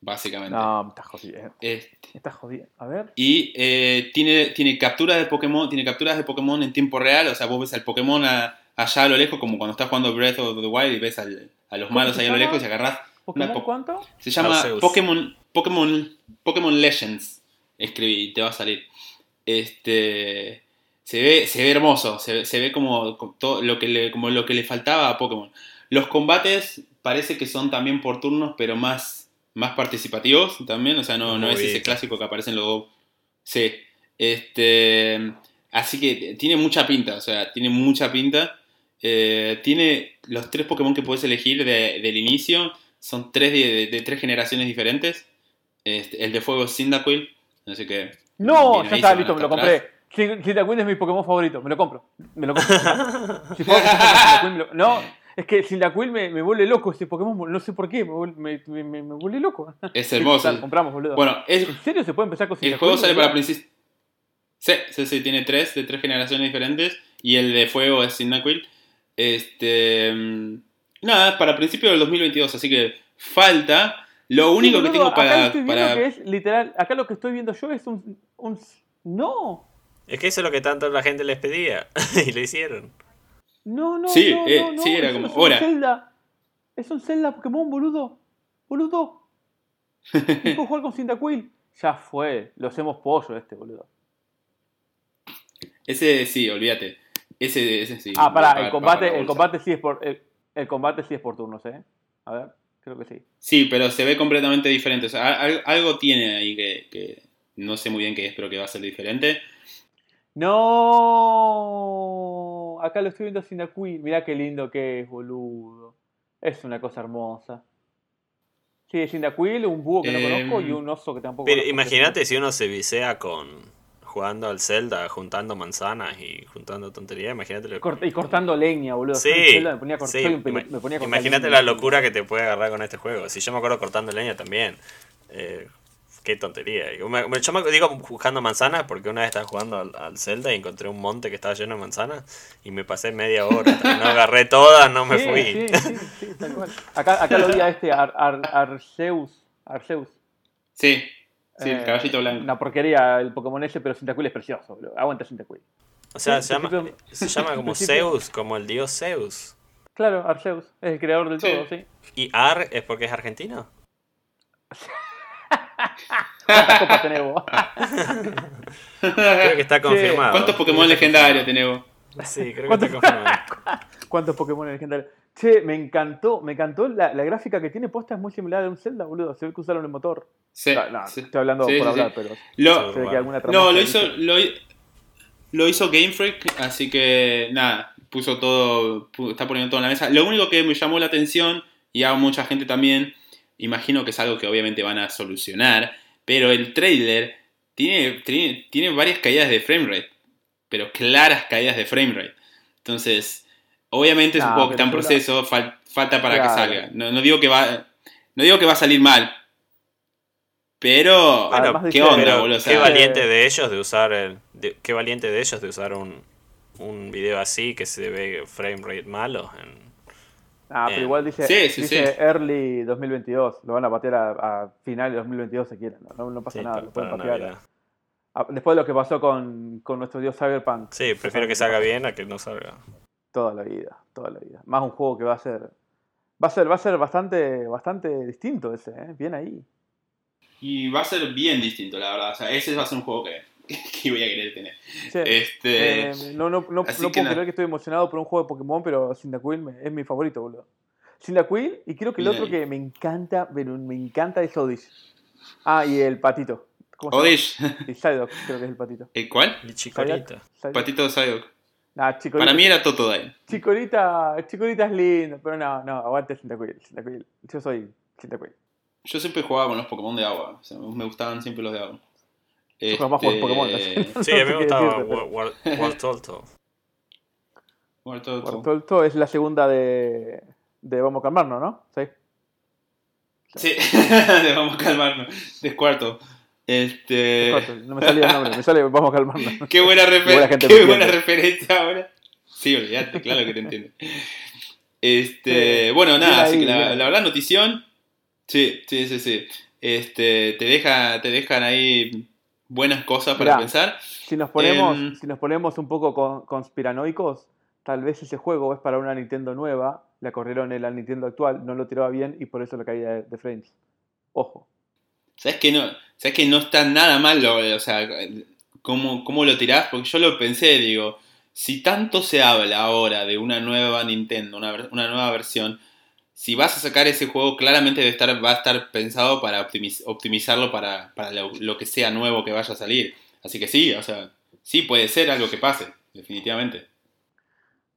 básicamente. No, me estás jodiendo. Este, Me estás jodiendo. A ver. y eh, tiene, tiene capturas de Pokémon, tiene capturas de Pokémon en tiempo real, o sea, vos ves al Pokémon a- allá a lo lejos, como cuando estás jugando Breath of the Wild y ves al- a los ¿Cómo malos ahí a lo lejos y agarrás. ¿Pokémon po- cuánto? Se llama Arceus. Pokémon, Pokémon, Pokémon Legends. Escribí, te va a salir. Este. Se ve, se ve hermoso, se ve, se ve como, como todo lo que le, como lo que le faltaba a Pokémon. Los combates parece que son también por turnos, pero más, más participativos también. O sea, no, no es ese clásico que aparece en los dos. Sí. Este. Así que tiene mucha pinta, o sea, tiene mucha pinta. Eh, tiene los tres Pokémon que puedes elegir de- del inicio. Son tres de, de- de tres generaciones diferentes. Este, el de fuego es Cyndaquil. Así que. No, ya está, listo, me lo compré. Cyn- Cyndaquil es mi Pokémon favorito, me lo compro. Me lo compro. si puedo me lo- No, es que Cyndaquil me, me vuelve loco ese Pokémon, no sé por qué, me, me, me, vuelve loco. Es hermoso. Lo compramos, boludo. Bueno, es, ¿En serio se puede empezar con el Cyndaquil? juego sale para? Princess. Sí, sí, sí, tiene tres de tres generaciones diferentes. Y el de fuego es Cyndaquil. Este. mm, Nada, para principios del 2022, así que falta. Lo único Sí, que tengo acá lo para. estoy viendo para- que es literal, acá lo que estoy viendo yo es un... un no, Es que eso es lo que tanto la gente les pedía. y lo hicieron. no, no, Sí, no, eh, no, no, sí, era eso como, es un. Zelda. Es un Zelda Pokémon, boludo. Boludo. Y puedo jugar con Cyndaquil. Ya fue, lo hacemos pollo este, boludo. Ese sí, olvídate. Ese, ese sí. Ah, pará, el combate, el combate sí es por. El, el combate sí es por turnos, eh. A ver, creo que sí. Sí, pero se ve completamente diferente. O sea, al- algo tiene ahí que, que no sé muy bien qué es, pero que va a ser diferente. No, acá lo estoy viendo sin Cyndaquil. Mirá qué lindo que es, boludo. Es una cosa hermosa. Sí, Cyndaquil, un búho que no Em, conozco y un oso que tampoco Pero imagínate si uno se visea con jugando al Zelda, juntando manzanas y juntando tonterías, imagínate lo Cort- y cortando leña, boludo. Sí, Yo en Zelda me ponía a cortar, sí, soy un pele- ima- me ponía a cortar imagínate leña. la locura que te puede agarrar con este juego. Si yo me acuerdo cortando leña también. eh, qué tontería. Yo me, yo me digo buscando manzanas porque una vez estaba jugando al, al Zelda y encontré un monte que estaba lleno de manzanas y me pasé media hora. no agarré todas, no me Sí, fui. Sí, sí, sí, tal cual. Acá, acá lo vi a este Ar- Ar- Arceus. Arceus. Sí, sí, el Eh, caballito blanco. Una porquería el Pokémon ese, pero Cyndaquil es precioso. Aguanta Cyndaquil. O sea, Sí, se, llama, se llama como Zeus, como el dios Zeus. Claro, Arceus. Es el creador del Sí. todo, sí. ¿Y Ar es porque es argentino? ¿Cuántas copas tenés vos? Creo que está confirmado. ¿Cuántos Pokémon legendarios tenés vos? Sí, creo que ¿Cuántos- está confirmado. ¿Cuántos Pokémon legendarios? Che, me encantó, me encantó la, la gráfica que tiene posta es muy similar a un Zelda, boludo. Se ve que usaron el motor. Sí, No, no, sí. estoy hablando Sí, por hablar, pero Lo, se ve que alguna no, lo hizo, lo, hi- lo hizo Game Freak, así que nada, puso todo, está poniendo todo en la mesa. Lo único que me llamó la atención, y a mucha gente también, imagino que es algo que obviamente van a solucionar, pero el trailer tiene, tiene, tiene varias caídas de framerate, pero claras caídas de framerate. Entonces, obviamente es un Ah, juego que está en proceso, fal- falta para que salga. No, no digo que va, no digo que va a salir mal. Pero, Bueno, ¿qué onda, Pero boludo? O qué valiente de ellos de usar el, de- qué valiente de ellos de usar un, un video así que se ve frame rate malo. en- Ah, pero igual dice, Sí, sí, dice sí. early 2022. Lo van a patear a, a final de 2022 si quieren. No, no, pasa sí, nada, lo pueden patear. Ah, Después de lo que pasó con, con nuestro dios Cyberpunk. Sí, prefiero que salga bien a que no salga. Toda la vida, toda la vida. Más un juego que va a ser. Va a ser, va a ser bastante, bastante distinto ese, ¿eh? Bien ahí. Y va a ser bien distinto, la verdad. O sea, ese va a ser un juego que, que voy a querer tener. Este. eh, no no, no, así no que puedo creer que estoy emocionado por un juego de Pokémon, pero Cyndaquil es mi favorito, boludo. Cyndaquil, y creo que el Bien otro ahí. que me encanta, pero me encanta es Odish. Ah, y el patito. Odish. Y Psyduck, creo que es el patito. ¿El cuál? Y chicorita. Psyduck. Patito de Psyduck. Nah, Para mí era Totodile. Chikorita, Chikorita es lindo, pero no, no, aguante Cyndaquil, Cyndaquil. Yo soy Cyndaquil. Yo siempre jugaba con los Pokémon de agua. O sea, me gustaban siempre los de agua. Yo juego más Pokémon. Este, no Sí, a mí me gustaba decirte, pero- War, War, War Tolto. Muerto todo. Bartolto es la segunda de, de Vamos a calmarnos, ¿no? Sí. Sí, vamos a calmarnos. Descuarto. Este. No me salía el nombre, me sale Vamos a calmarnos. Qué buena, refer- qué buena referencia ahora. Sí, olvídate, claro que te entiendo. Este, bueno, nada, así que la, la verdad, notición. Sí, sí, sí, sí. Este, te, deja, te dejan ahí buenas cosas para Mirá. pensar. Si nos ponemos, Em. si nos ponemos un poco con- conspiranoicos, tal vez ese juego es para una Nintendo nueva, la corrieron en la Nintendo actual, no lo tiraba bien y por eso la caída de, de frames. Ojo. ¿Sabes que no, sabes que no está nada mal? O sea, ¿cómo, ¿cómo lo tirás? Porque yo lo pensé, digo, si tanto se habla ahora de una nueva Nintendo, una, una nueva versión, si vas a sacar ese juego, claramente debe estar, va a estar pensado para optimiz- optimizarlo para, para lo, que sea nuevo que vaya a salir. Así que sí, o sea, sí puede ser algo que pase, definitivamente.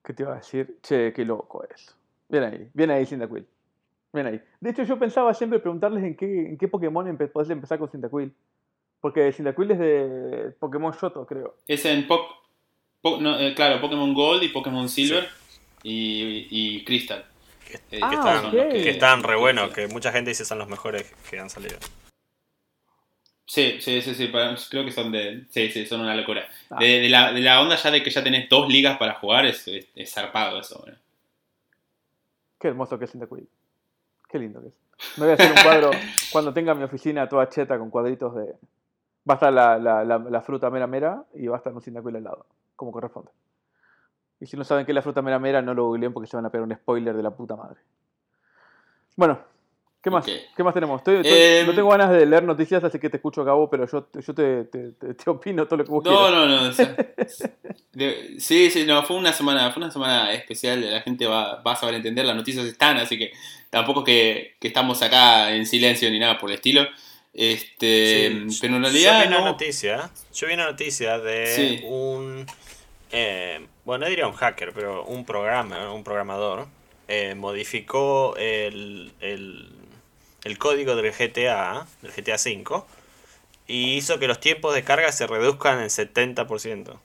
¿Qué te iba a decir? Che, qué loco eso. Bien ahí, bien ahí, Cyndaquil. Bien ahí. De hecho, yo pensaba siempre preguntarles en qué, en qué Pokémon empe podés empezar con Cyndaquil. Porque Cyndaquil es de Pokémon Shoto, creo. Es en Po- no, eh, claro, Pokémon Gold y Pokémon Silver y, y Crystal. Que, Eh, que Ah, están, ok. que están re buenos, que mucha gente dice son los mejores que han salido. Sí, sí, sí, sí, para- creo que son de. Sí, sí, son una locura. Ah. De, de la, de la onda ya de que ya tenés dos ligas para jugar es, es, es zarpado eso, bueno. Qué hermoso que es Cyndaquil. Qué lindo que es. Me voy a hacer un cuadro cuando tenga mi oficina toda cheta con cuadritos de. Va a estar la, la, la, la fruta mera mera y va a estar un Cyndaquil al lado, como corresponde. Y si no saben qué es la fruta mera mera, no lo googleen porque se van a pegar un spoiler de la puta madre. Bueno, ¿qué más? ¿Qué más tenemos? Estoy- estoy- Em. no tengo ganas de leer noticias, así que te escucho, Gabo, pero yo, yo te, te, te- te opino todo lo que vos No, quieras. no, no. o sea, de- sí, sí, no, fue una semana, fue una semana especial. La gente va, va a saber entender, las noticias están, así que tampoco que, que estamos acá en silencio ni nada por el estilo. Este, Sí, pero en yo realidad vi una no. noticia, yo vi una noticia de Sí. un, eh, bueno, no diría un hacker, pero un programa, un programador, eh, modificó el, el, el código del GTA, del GTA V, y hizo que los tiempos de carga se reduzcan en 70%.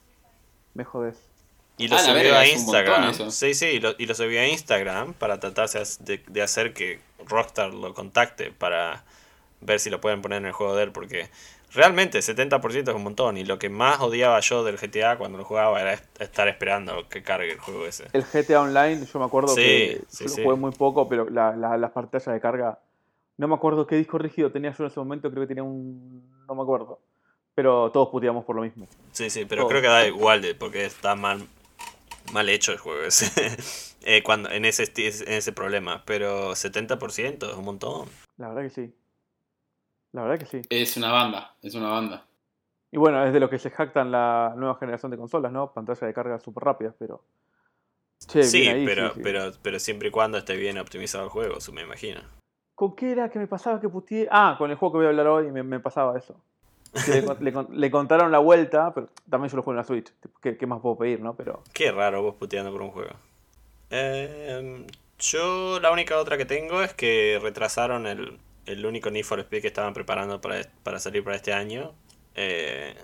Me jodes. Y lo Ah, subió verga, a Instagram. Sí, sí, y lo, y lo subió a Instagram para tratarse de, de hacer que Rockstar lo contacte para ver si lo pueden poner en el juego de él. Porque realmente 70% es un montón. Y lo que más odiaba yo del GTA cuando lo jugaba era est- estar esperando que cargue el juego ese. El GTA Online, yo me acuerdo Sí, que sí, lo sí. jugué muy poco, pero la- la- las pantallas de carga, no me acuerdo qué disco rígido tenía yo en ese momento, creo que tenía un... no me acuerdo. Pero todos puteamos por lo mismo. Sí, sí, pero creo que da igual de, porque está mal, mal hecho el juego ese. Eh, cuando, en, ese, en ese problema. Pero 70% es un montón. La verdad que sí. La verdad que sí. Es una banda, es una banda. Y bueno, es de lo que se jactan la nueva generación de consolas, ¿no? Pantallas de carga súper rápidas, pero... Che, sí, ahí, pero, sí, sí. pero, pero siempre y cuando esté bien optimizado el juego, eso me imagino. ¿Con qué era que me pasaba que puteé? Ah, con el juego que voy a hablar hoy me, me pasaba eso. Le, le contaron la vuelta, pero también yo lo juego en la Switch. ¿Qué, qué más puedo pedir, no? Pero... Qué raro vos puteando por un juego. Eh, yo la única otra que tengo es que retrasaron el, el único Need for Speed que estaban preparando para, para salir para este año. Eh,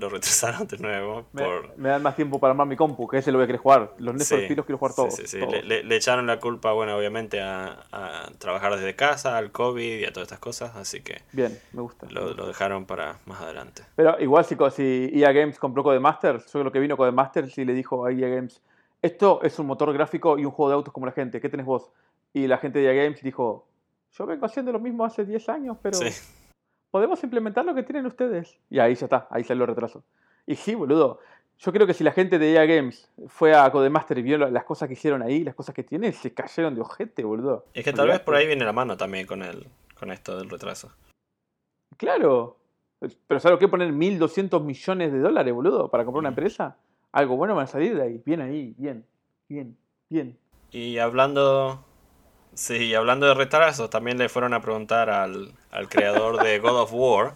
lo retrasaron de nuevo Me, por... me dan más tiempo para armar mi compu, que ese lo voy a querer jugar. Los Need Sí, quiero jugar todos. sí, sí. todos. Le, le- le echaron la culpa, bueno, obviamente a, a trabajar desde casa, al COVID y a todas estas cosas, así que Bien, me gusta. lo, lo dejaron para más adelante. Pero igual si, si EA Games compró Codemasters, yo creo que vino Codemasters y le dijo a EA Games, esto es un motor gráfico y un juego de autos como la gente, ¿qué tenés vos? Y la gente de EA Games dijo, yo vengo haciendo lo mismo hace 10 años, pero Sí. Podemos implementar lo que tienen ustedes. Y ahí ya está, ahí salió el retraso. Y sí, boludo, yo creo que si la gente de EA Games fue a Codemaster y vio las cosas que hicieron ahí, las cosas que tienen, se cayeron de ojete, boludo. Es que tal vez por ahí viene la mano también con el, con esto del retraso. Claro. Pero ¿sabes lo que poner 1.200 millones de dólares, boludo, para comprar una Mm. empresa? Algo bueno van a salir de ahí. Bien ahí, bien, bien, bien. Y hablando. Sí, hablando de retrasos, también le fueron a preguntar al, al creador de God of War.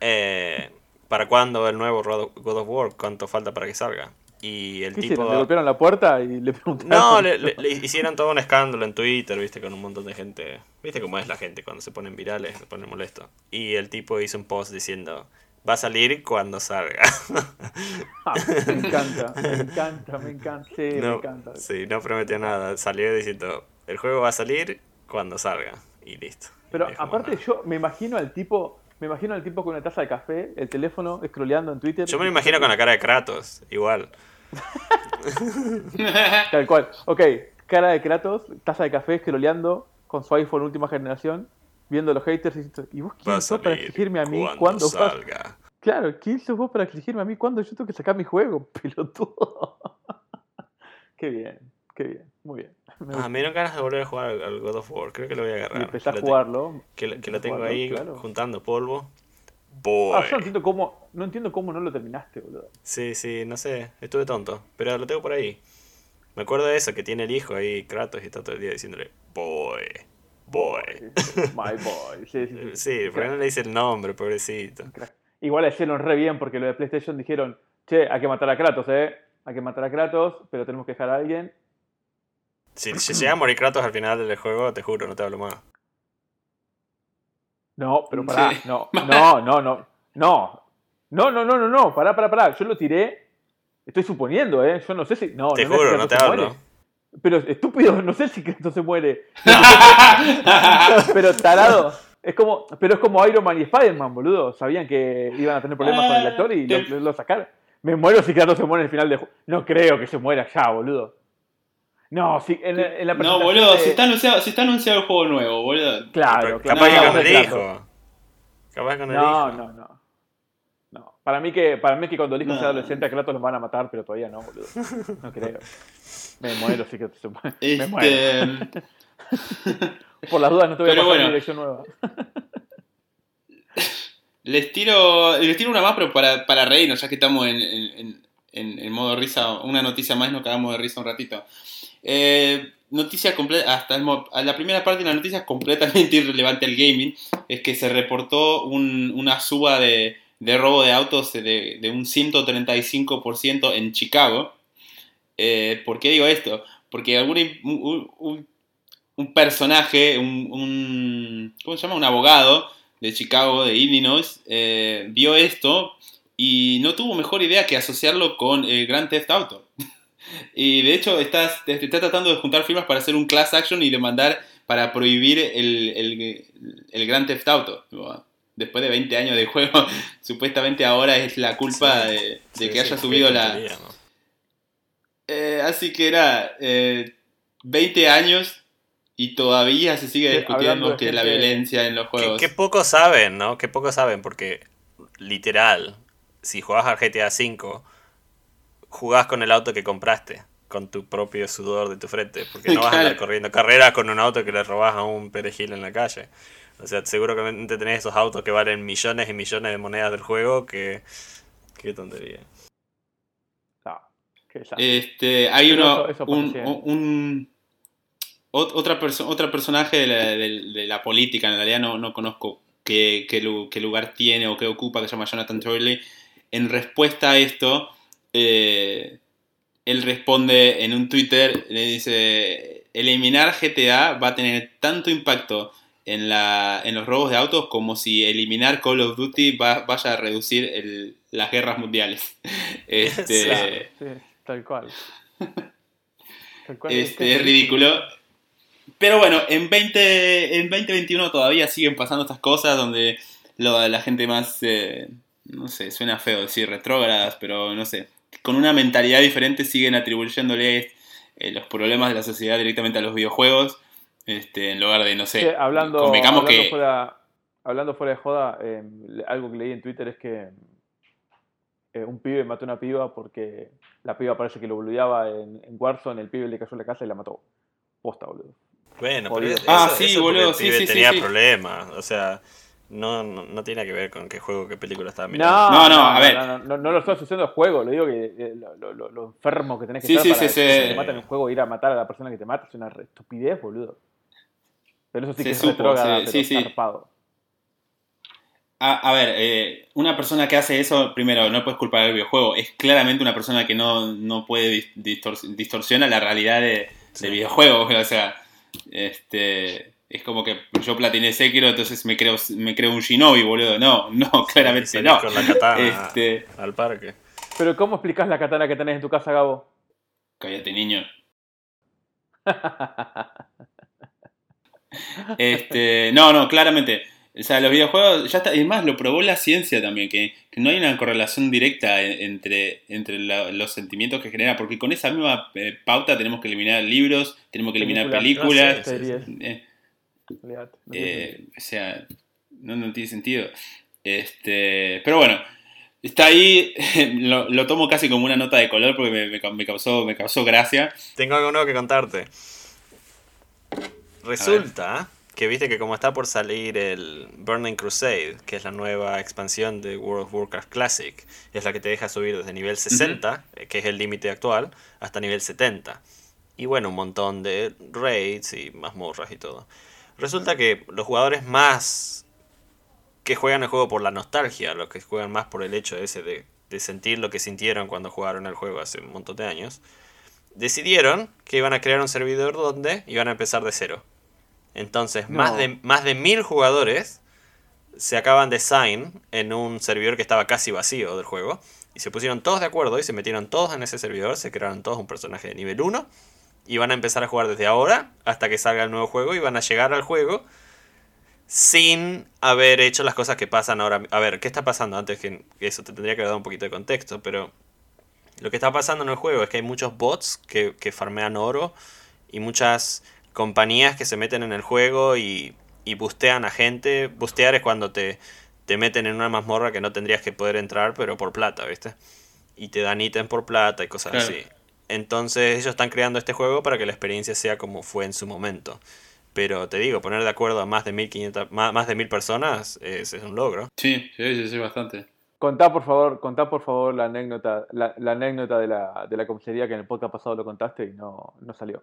eh, ¿Para cuándo el nuevo God of War? ¿Cuánto falta para que salga? Y el ¿Qué tipo. hicieron? Le golpearon la puerta y le preguntaron. No, le, le- le hicieron todo un escándalo en Twitter, viste, con un montón de gente. Viste cómo es la gente cuando se ponen virales, se ponen molesto. Y el tipo hizo un post diciendo: va a salir cuando salga. Ah, me encanta, me encanta, me encanta. Sí, me No, encanta. sí, no prometió nada. Salió diciendo, el juego va a salir cuando salga. Y listo. Pero es aparte yo me imagino al tipo, me imagino al tipo con una taza de café, el teléfono, scrolleando en Twitter. Yo me lo imagino con la cara de Kratos, igual. Tal cual. Ok, cara de Kratos, taza de café, scrolleando con su iPhone última generación, viendo a los haters y diciendo, ¿y vos quién sos para exigirme a mí cuando vas? salga. Claro, ¿quién sos vos para exigirme a mí cuándo yo tengo que sacar mi juego, pelotudo? qué bien, qué bien, muy bien. Me Ah, me dieron ganas de volver a jugar al God of War. Creo que lo voy a y agarrar. empecé a Que lo te- jugarlo. Que, lo- que lo tengo jugarlo, ahí claro. juntando polvo. Boy. Ah, yo no entiendo cómo, no entiendo cómo no lo terminaste, boludo. Sí, sí, no sé, estuve tonto, pero lo tengo por ahí. Me acuerdo de eso, que tiene el hijo ahí, Kratos, y está todo el día diciéndole, boy, boy. My boy. Sí, sí, sí. Sí, porque no le dice el nombre, pobrecito. Igual le hicieron re bien porque lo de PlayStation dijeron, che, hay que matar a Kratos, eh. Hay que matar a Kratos, pero tenemos que dejar a alguien. Si, si llega a morir Kratos al final del juego, te juro, no te hablo más. No, pero pará, Sí. no, no, no, no, no. No, no, no, no, no, pará, pará, pará. Yo lo tiré. Estoy suponiendo, ¿eh? Yo no sé si. No, te no, juro, no te hablo. muere. Pero estúpido, no sé si Kratos se muere. pero tarado. Es como, pero es como Iron Man y Spider-Man, boludo. Sabían que iban a tener problemas con el Ah, actor y lo, lo sacaron. Me muero si Kratos se muere en el final de juego. No creo que se muera ya, boludo. No, si en, la- en la No, boludo, de- si está, anunciado, si está anunciado el juego nuevo, boludo. Claro, Pero claro. capaz que No, con el Kratos. hijo. Capaz que con el No, hijo. no, no. No. Para mí que, para mí que cuando el hijo No. sea adolescente a Kratos los van a matar, pero todavía no, boludo. No creo. Me muero, sí que se muere. Me muero. Este, Por las dudas no te voy a Pero pasar mi bueno. dirección nueva. les tiro les tiro una más, pero para, para reírnos, ya que estamos en, en, en- en modo risa, una noticia más, nos cagamos de risa un ratito. Eh, noticia completa, hasta el a la primera parte de la noticia es completamente irrelevante al gaming, es que se reportó un- una suba de, robo de autos de, de un 135% en Chicago. Eh, ¿Por qué digo esto? Porque algún, un, un- personaje, un, un- ¿cómo se llama? Un abogado de Chicago, de Illinois, eh, vio esto y no tuvo mejor idea que asociarlo con el Grand Theft Auto. Y de hecho está, está tratando de juntar firmas para hacer un class action y demandar para prohibir el, el, el Grand Theft Auto. Después de 20 años de juego, supuestamente ahora es la culpa Sí. de, de Sí, que sí, haya qué subido la, eh, así que era eh, 20 años y todavía se sigue discutiendo que la violencia en los juegos. que poco saben, ¿no? Que poco saben, porque literal, si jugás al GTA V, jugás con el auto que compraste, con tu propio sudor de tu frente, porque no vas a andar corriendo carreras con un auto que le robás a un perejil en la calle. O sea, seguramente tenés esos autos que valen millones y millones de monedas del juego que... Qué tontería. Desastre. Este, hay uno, eso- eso un, otra perso- otro personaje de la, de- de la política, en realidad no, no conozco qué, qué lugar tiene o qué ocupa, que se llama Jonathan Turley. En respuesta a esto, eh, él responde en un Twitter, le dice, eliminar GTA va a tener tanto impacto en, la, en los robos de autos como si eliminar Call of Duty va- vaya a reducir el- las guerras mundiales. Este, Claro. Sí, tal cual. Tal cual. este, es ridículo. Pero bueno, en, 20, en 2021 todavía siguen pasando estas cosas donde lo, la gente más, eh, no sé, suena feo decir retrógradas, pero no sé, con una mentalidad diferente siguen atribuyéndole eh, los problemas de la sociedad directamente a los videojuegos, este, en lugar de, no sé, Che, hablando, hablando, que... fuera, hablando fuera de joda, eh, algo que leí en Twitter es que eh, un pibe mató a una piba porque la piba parece que lo boludeaba en, en Warzone, el pibe le cayó en la casa y la mató. Posta, boludo. Bueno, pero Jodido. eso, Ah, eso sí, porque boludo, el sí, pibe sí, sí, tenía sí. problemas. O sea, no, no, no tiene que ver con qué juego, qué película estaba mirando. No, No, no, a ver. No, no, no lo estoy asociando al juego, lo digo que eh, lo, lo- lo- lo enfermo que tenés que Sí, estar sí, para sí, que sí. te matan en el juego e ir a matar a la persona que te mata es una estupidez, boludo. Pero eso sí Se que es retrógrada, pero sí, sí. zarpado. A, a ver, eh, una persona que hace eso, primero, no puedes culpar al videojuego. Es claramente una persona que no, no puede dis- distors- distorsiona la realidad de, Sí. del videojuego. O sea, este, es como que yo platiné Sekiro, entonces me creo, me creo un shinobi, boludo. No, no, claramente no. Con la katana este... al parque. Pero ¿cómo explicas la katana que tenés en tu casa, Gabo? Cállate, niño. este, no, no, claramente. O sea, los videojuegos, ya está, y más lo probó la ciencia también, que, no hay una correlación directa entre, entre los sentimientos que genera, porque con esa misma eh, pauta tenemos que eliminar libros, tenemos que eliminar películas. Eh, o sea, no, no, tiene sentido. Este, pero bueno, está ahí, lo, tomo casi como una nota de color porque me, causó, me causó gracia. Tengo algo nuevo que contarte. Resulta que viste que como está por salir el Burning Crusade, que es la nueva expansión de World of Warcraft Classic, es la que te deja subir desde nivel 60, que es el límite actual, hasta nivel 70. Y bueno, un montón de raids y mazmorras y todo. Resulta que los jugadores más que juegan el juego por la nostalgia, los que juegan más por el hecho ese de, de sentir lo que sintieron cuando jugaron el juego hace un montón de años, decidieron que iban a crear un servidor donde iban a empezar de cero. Entonces, más, de, más de mil jugadores se acaban de sign en un servidor que estaba casi vacío del juego. Y se pusieron todos de acuerdo y se metieron todos en ese servidor. Se crearon todos un personaje de nivel 1 y van a empezar a jugar desde ahora hasta que salga el nuevo juego y van a llegar al juego sin haber hecho las cosas que pasan ahora. A ver, ¿qué está pasando? Antes que eso te tendría que dar un poquito de contexto, pero lo que está pasando en el juego es que hay muchos bots que, que farmean oro y muchas compañías que se meten en el juego y, y bustean a gente. Bustear es cuando te, te meten en una mazmorra que no tendrías que poder entrar, pero por plata, ¿viste? Y te dan ítem por plata y cosas así. Entonces ellos están creando este juego para que la experiencia sea como fue en su momento. Pero te digo, poner de acuerdo a más de 1500, más, más de mil personas es, un logro. Sí, sí, sí, bastante. Contá por favor, contá por favor la anécdota, la, anécdota de la, de la comisaría que en el podcast pasado lo contaste y no, no salió.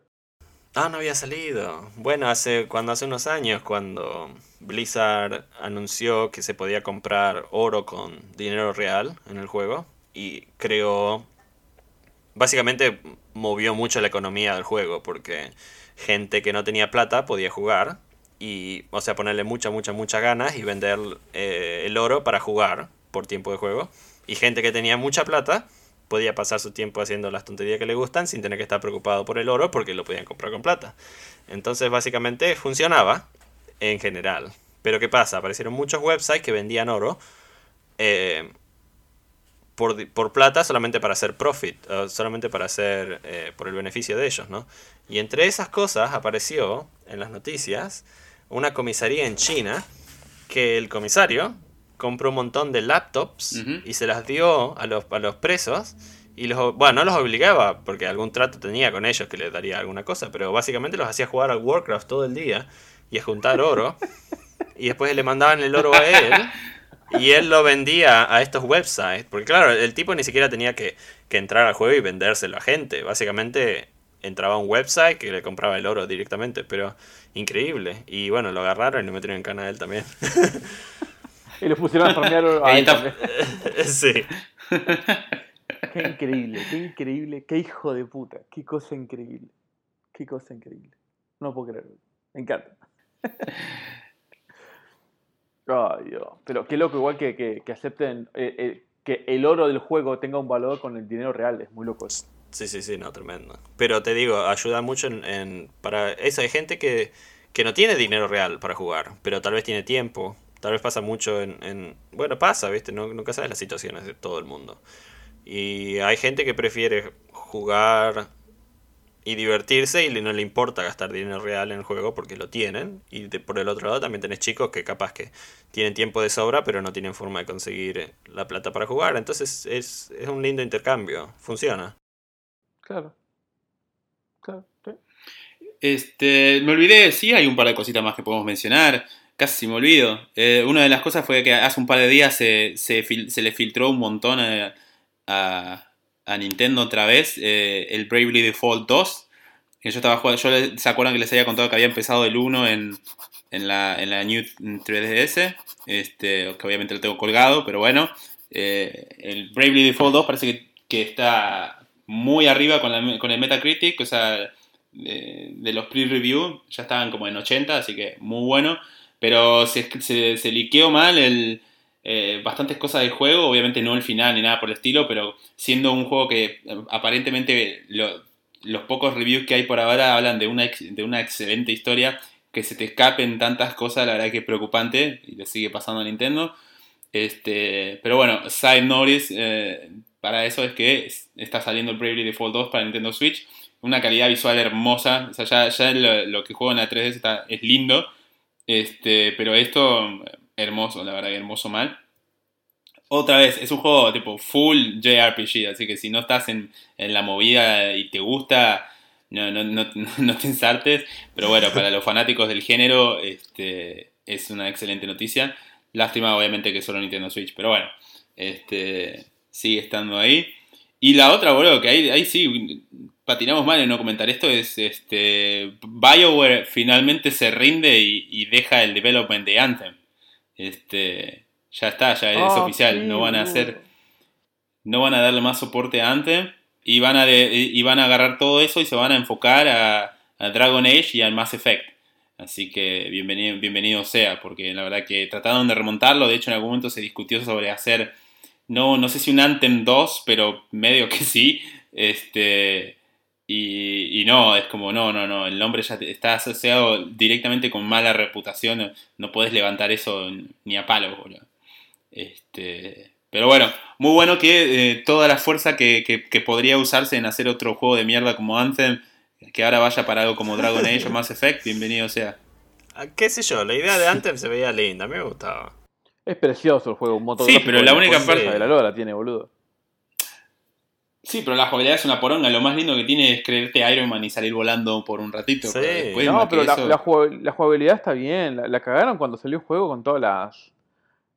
Ah, no había salido. Bueno, hace cuando hace unos años, cuando Blizzard anunció que se podía comprar oro con dinero real en el juego y creó básicamente movió mucho la economía del juego porque gente que no tenía plata podía jugar y, o sea, ponerle mucha, mucha, mucha ganas y vender eh, el oro para jugar por tiempo de juego. Y gente que tenía mucha plata podía pasar su tiempo haciendo las tonterías que le gustan sin tener que estar preocupado por el oro porque lo podían comprar con plata. Entonces, básicamente funcionaba en general. Pero ¿qué pasa? Aparecieron muchos websites que vendían oro. Eh, por, plata solamente para hacer profit, solamente para hacer eh, por el beneficio de ellos, ¿no? Y entre esas cosas apareció en las noticias una comisaría en China que el comisario compró un montón de laptops y se las dio a los, a los presos y los, bueno, no los obligaba porque algún trato tenía con ellos que les daría alguna cosa, pero básicamente los hacía jugar al Warcraft todo el día y a juntar oro y después le mandaban el oro a él y él lo vendía a estos websites. Porque claro, el tipo ni siquiera tenía que, entrar al juego y vendérselo a gente. Básicamente entraba a un website que le compraba el oro directamente. Pero increíble. Y bueno, lo agarraron y lo metieron en cana a él también. y lo pusieron a farmear oro a él también. sí. Qué increíble, qué increíble, qué hijo de puta. Qué cosa increíble. Qué cosa increíble. No puedo creerlo. Me encanta. Ay, Dios. Pero qué loco, igual que, que, acepten eh, eh, que el oro del juego tenga un valor con el dinero real. Es muy loco. Sí, sí, sí, no, tremendo. Pero te digo, ayuda mucho en, para eso. Hay gente que, que no tiene dinero real para jugar, pero tal vez tiene tiempo. Tal vez pasa mucho en... en bueno, pasa, ¿viste? No, nunca sabes las situaciones de todo el mundo. Y hay gente que prefiere jugar y divertirse y no le importa gastar dinero real en el juego porque lo tienen. Y por el otro lado también tenés chicos que capaz que tienen tiempo de sobra pero no tienen forma de conseguir eh, la plata para jugar. Entonces es, un lindo intercambio. Funciona. Claro. Claro. Este, me olvidé, sí hay un par de cositas más que podemos mencionar. Casi me olvido. Eh, una de las cosas fue que hace un par de días se, se, se le filtró un montón a a Nintendo otra vez eh, el Bravely Default 2. Que yo estaba jugando, yo se acuerdan que les había contado que había empezado el 1 en, en, la, en la New 3DS. Este, que obviamente lo tengo colgado, pero bueno. Eh, el Bravely Default 2 parece que, está muy arriba con, con, el Metacritic. O sea, de, los pre-review, ya estaban como en 80, así que muy bueno. Pero se, se, se liqueó mal el, eh, bastantes cosas del juego, obviamente no el final ni nada por el estilo, pero siendo un juego que eh, aparentemente los pocos reviews que hay por ahora hablan de una, de una excelente historia, que se te escapen tantas cosas, la verdad que es preocupante y le sigue pasando a Nintendo. Este, pero bueno, side notice eh, para eso es que está saliendo el Bravely Default 2 para Nintendo Switch, una calidad visual hermosa, o sea, ya, lo, que juego en la 3DS está, es lindo, este, pero esto hermoso, la verdad hermoso mal. Otra vez, es un juego tipo full JRPG, así que si no estás en, la movida y te gusta, no, no, no, no, te ensartes. Pero bueno, para los fanáticos del género, este, es una excelente noticia. Lástima, obviamente, que solo Nintendo Switch, pero bueno, este, sigue estando ahí. Y la otra, boludo, que ahí, ahí sí patinamos mal en no comentar esto, es este BioWare finalmente se rinde y deja el development de Anthem. Este, ya está, ya es ah, oficial. no van a hacer, no van a darle más soporte a Anthem y van a, y van a agarrar todo eso y se van a enfocar a, Dragon Age y al Mass Effect. Así que bienvenido, bienvenido sea, porque la verdad que trataron de remontarlo. De hecho, en algún momento se discutió sobre hacer, no, no sé si un Anthem 2, pero medio que sí. Este, y, no, es como, no, no, no, el nombre ya está asociado directamente con mala reputación, no, puedes levantar eso ni a palo, boludo. Este, pero bueno, muy bueno que eh, toda la fuerza que, que, podría usarse en hacer otro juego de mierda como Anthem, que ahora vaya para algo como Dragon Age o Mass Effect, bienvenido sea. Ah, ¿Qué sé yo? La idea de Anthem se veía linda, a mí me gustaba. Es precioso el juego, un motor Sí, pero la única parte de la lola tiene, boludo. Sí, pero la jugabilidad es una poronga. Lo más lindo que tiene es creerte Iron Man y salir volando por un ratito. Sí. no, pero la, jugabilidad está bien. La, cagaron cuando salió el juego con todas las.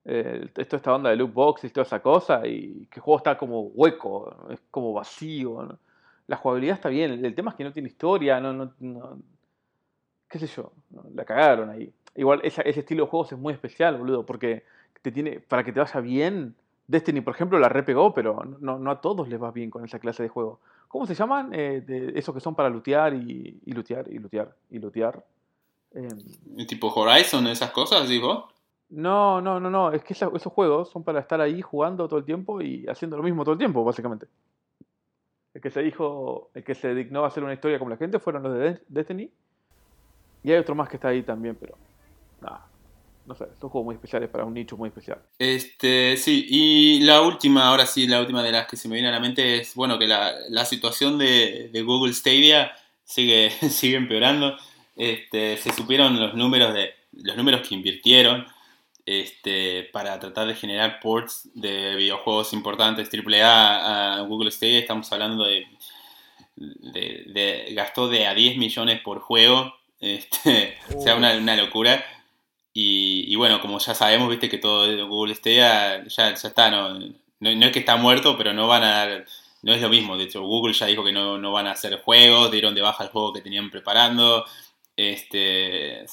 Eh, esto, esta onda de loot box y toda esa cosa. Y que el juego está como hueco, es como vacío. La jugabilidad está bien. El, tema es que no tiene historia. No, no, qué sé yo. la cagaron ahí. Igual ese, ese estilo de juegos es muy especial, boludo. Porque te tiene, para que te vaya bien Destiny, por ejemplo, la repegó, pero no, no, a todos les va bien con esa clase de juego. ¿Cómo se llaman? Eh, de esos que son para lootear y, y lootear y lootear y lootear. Eh, ¿Tipo Horizon, esas cosas, digo? No, no, no, no. Es que esos juegos son para estar ahí jugando todo el tiempo y haciendo lo mismo todo el tiempo, básicamente. El que se dijo, el que se dignó a hacer una historia como la gente fueron los de Destiny. Y hay otro más que está ahí también, pero nada no sé, son juegos muy especiales para un nicho muy especial. Este, sí, y la última, ahora sí, la última de las que se me viene a la mente es, bueno, que la, la situación de, de, Google Stadia sigue, sigue empeorando. Este, se supieron los números, de, los números que invirtieron este, para tratar de generar ports de videojuegos importantes AAA a Google Stadia. Estamos hablando de, de, de gastó de a 10 millones por juego. Este, o sea, una, una locura. Y, bueno, como ya sabemos, viste que todo Google Stadia ya, ya está, no, no, es que está muerto, pero no van a dar, no es lo mismo. De hecho, Google ya dijo que no, no van a hacer juegos, dieron de baja el juego que tenían preparando. Este,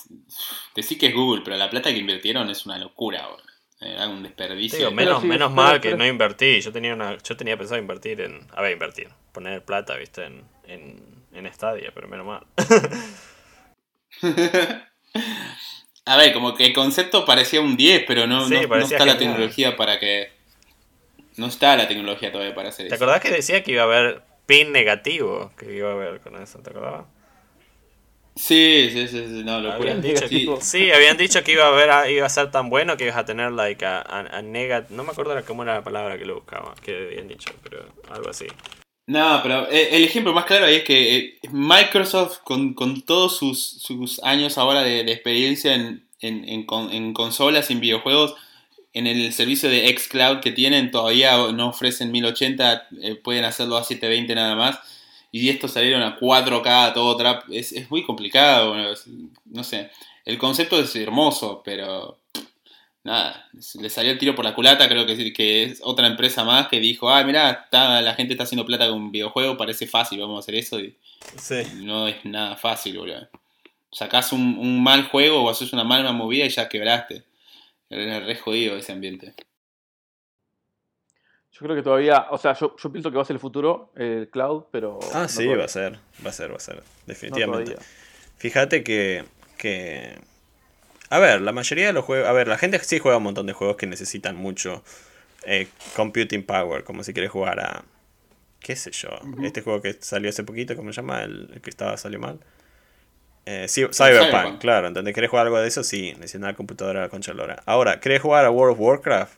decir que es Google, pero la plata que invirtieron es una locura. Era un desperdicio. menos, menos mal que no invertí. Yo tenía una, yo tenía pensado invertir en. A ver, invertir. Poner plata, viste, en, en, en Stadia, pero menos mal. A ver, como que el concepto parecía un 10, pero no, no, está la tecnología para que. No está la tecnología todavía para hacer eso. ¿Te acordás que decía que iba a haber pin negativo? Que iba a haber con eso, ¿te acordabas? Sí, sí, sí, no, lo habían dicho sí. sí, habían dicho que iba a haber, iba a ser tan bueno que ibas a tener like a, a, no me acuerdo cómo era la palabra que lo buscaba, que habían dicho, pero algo así. No, pero eh, el ejemplo más claro ahí es que eh, Microsoft, con, con todos sus, sus, años ahora de, experiencia en, en, en, consolas, en videojuegos, en el servicio de xCloud que tienen, todavía no ofrecen 1080, eh, pueden hacerlo a 720 nada más. Y estos salieron a 4K, todo trap. Es, es muy complicado. no sé. El concepto es hermoso, pero nada, le salió el tiro por la culata, creo que, que es otra empresa más que dijo, ah, mira, la gente está haciendo plata con un videojuego, parece fácil, vamos a hacer eso. Y, no es nada fácil, boludo. Sacás un, mal juego o haces una mala movida y ya quebraste. Es re jodido ese ambiente. Yo creo que todavía, o sea, yo, yo pienso que va a ser el futuro, el cloud, pero... Ah, no sí, todavía. va a ser, va a ser, va a ser, definitivamente. Fíjate que, que... A ver, la mayoría de los juegos... A ver, la gente sí juega un montón de juegos que necesitan mucho eh, computing power, como si quieres jugar a... ¿Qué sé yo? Este juego que salió hace poquito, ¿cómo se llama? El, el que estaba salió mal. Eh, sí, Cyberpunk, Cyberpunk. claro, ¿entendés? ¿Querés jugar algo de eso? Sí, necesitas una computadora con lora. Ahora, ¿querés jugar a World of Warcraft?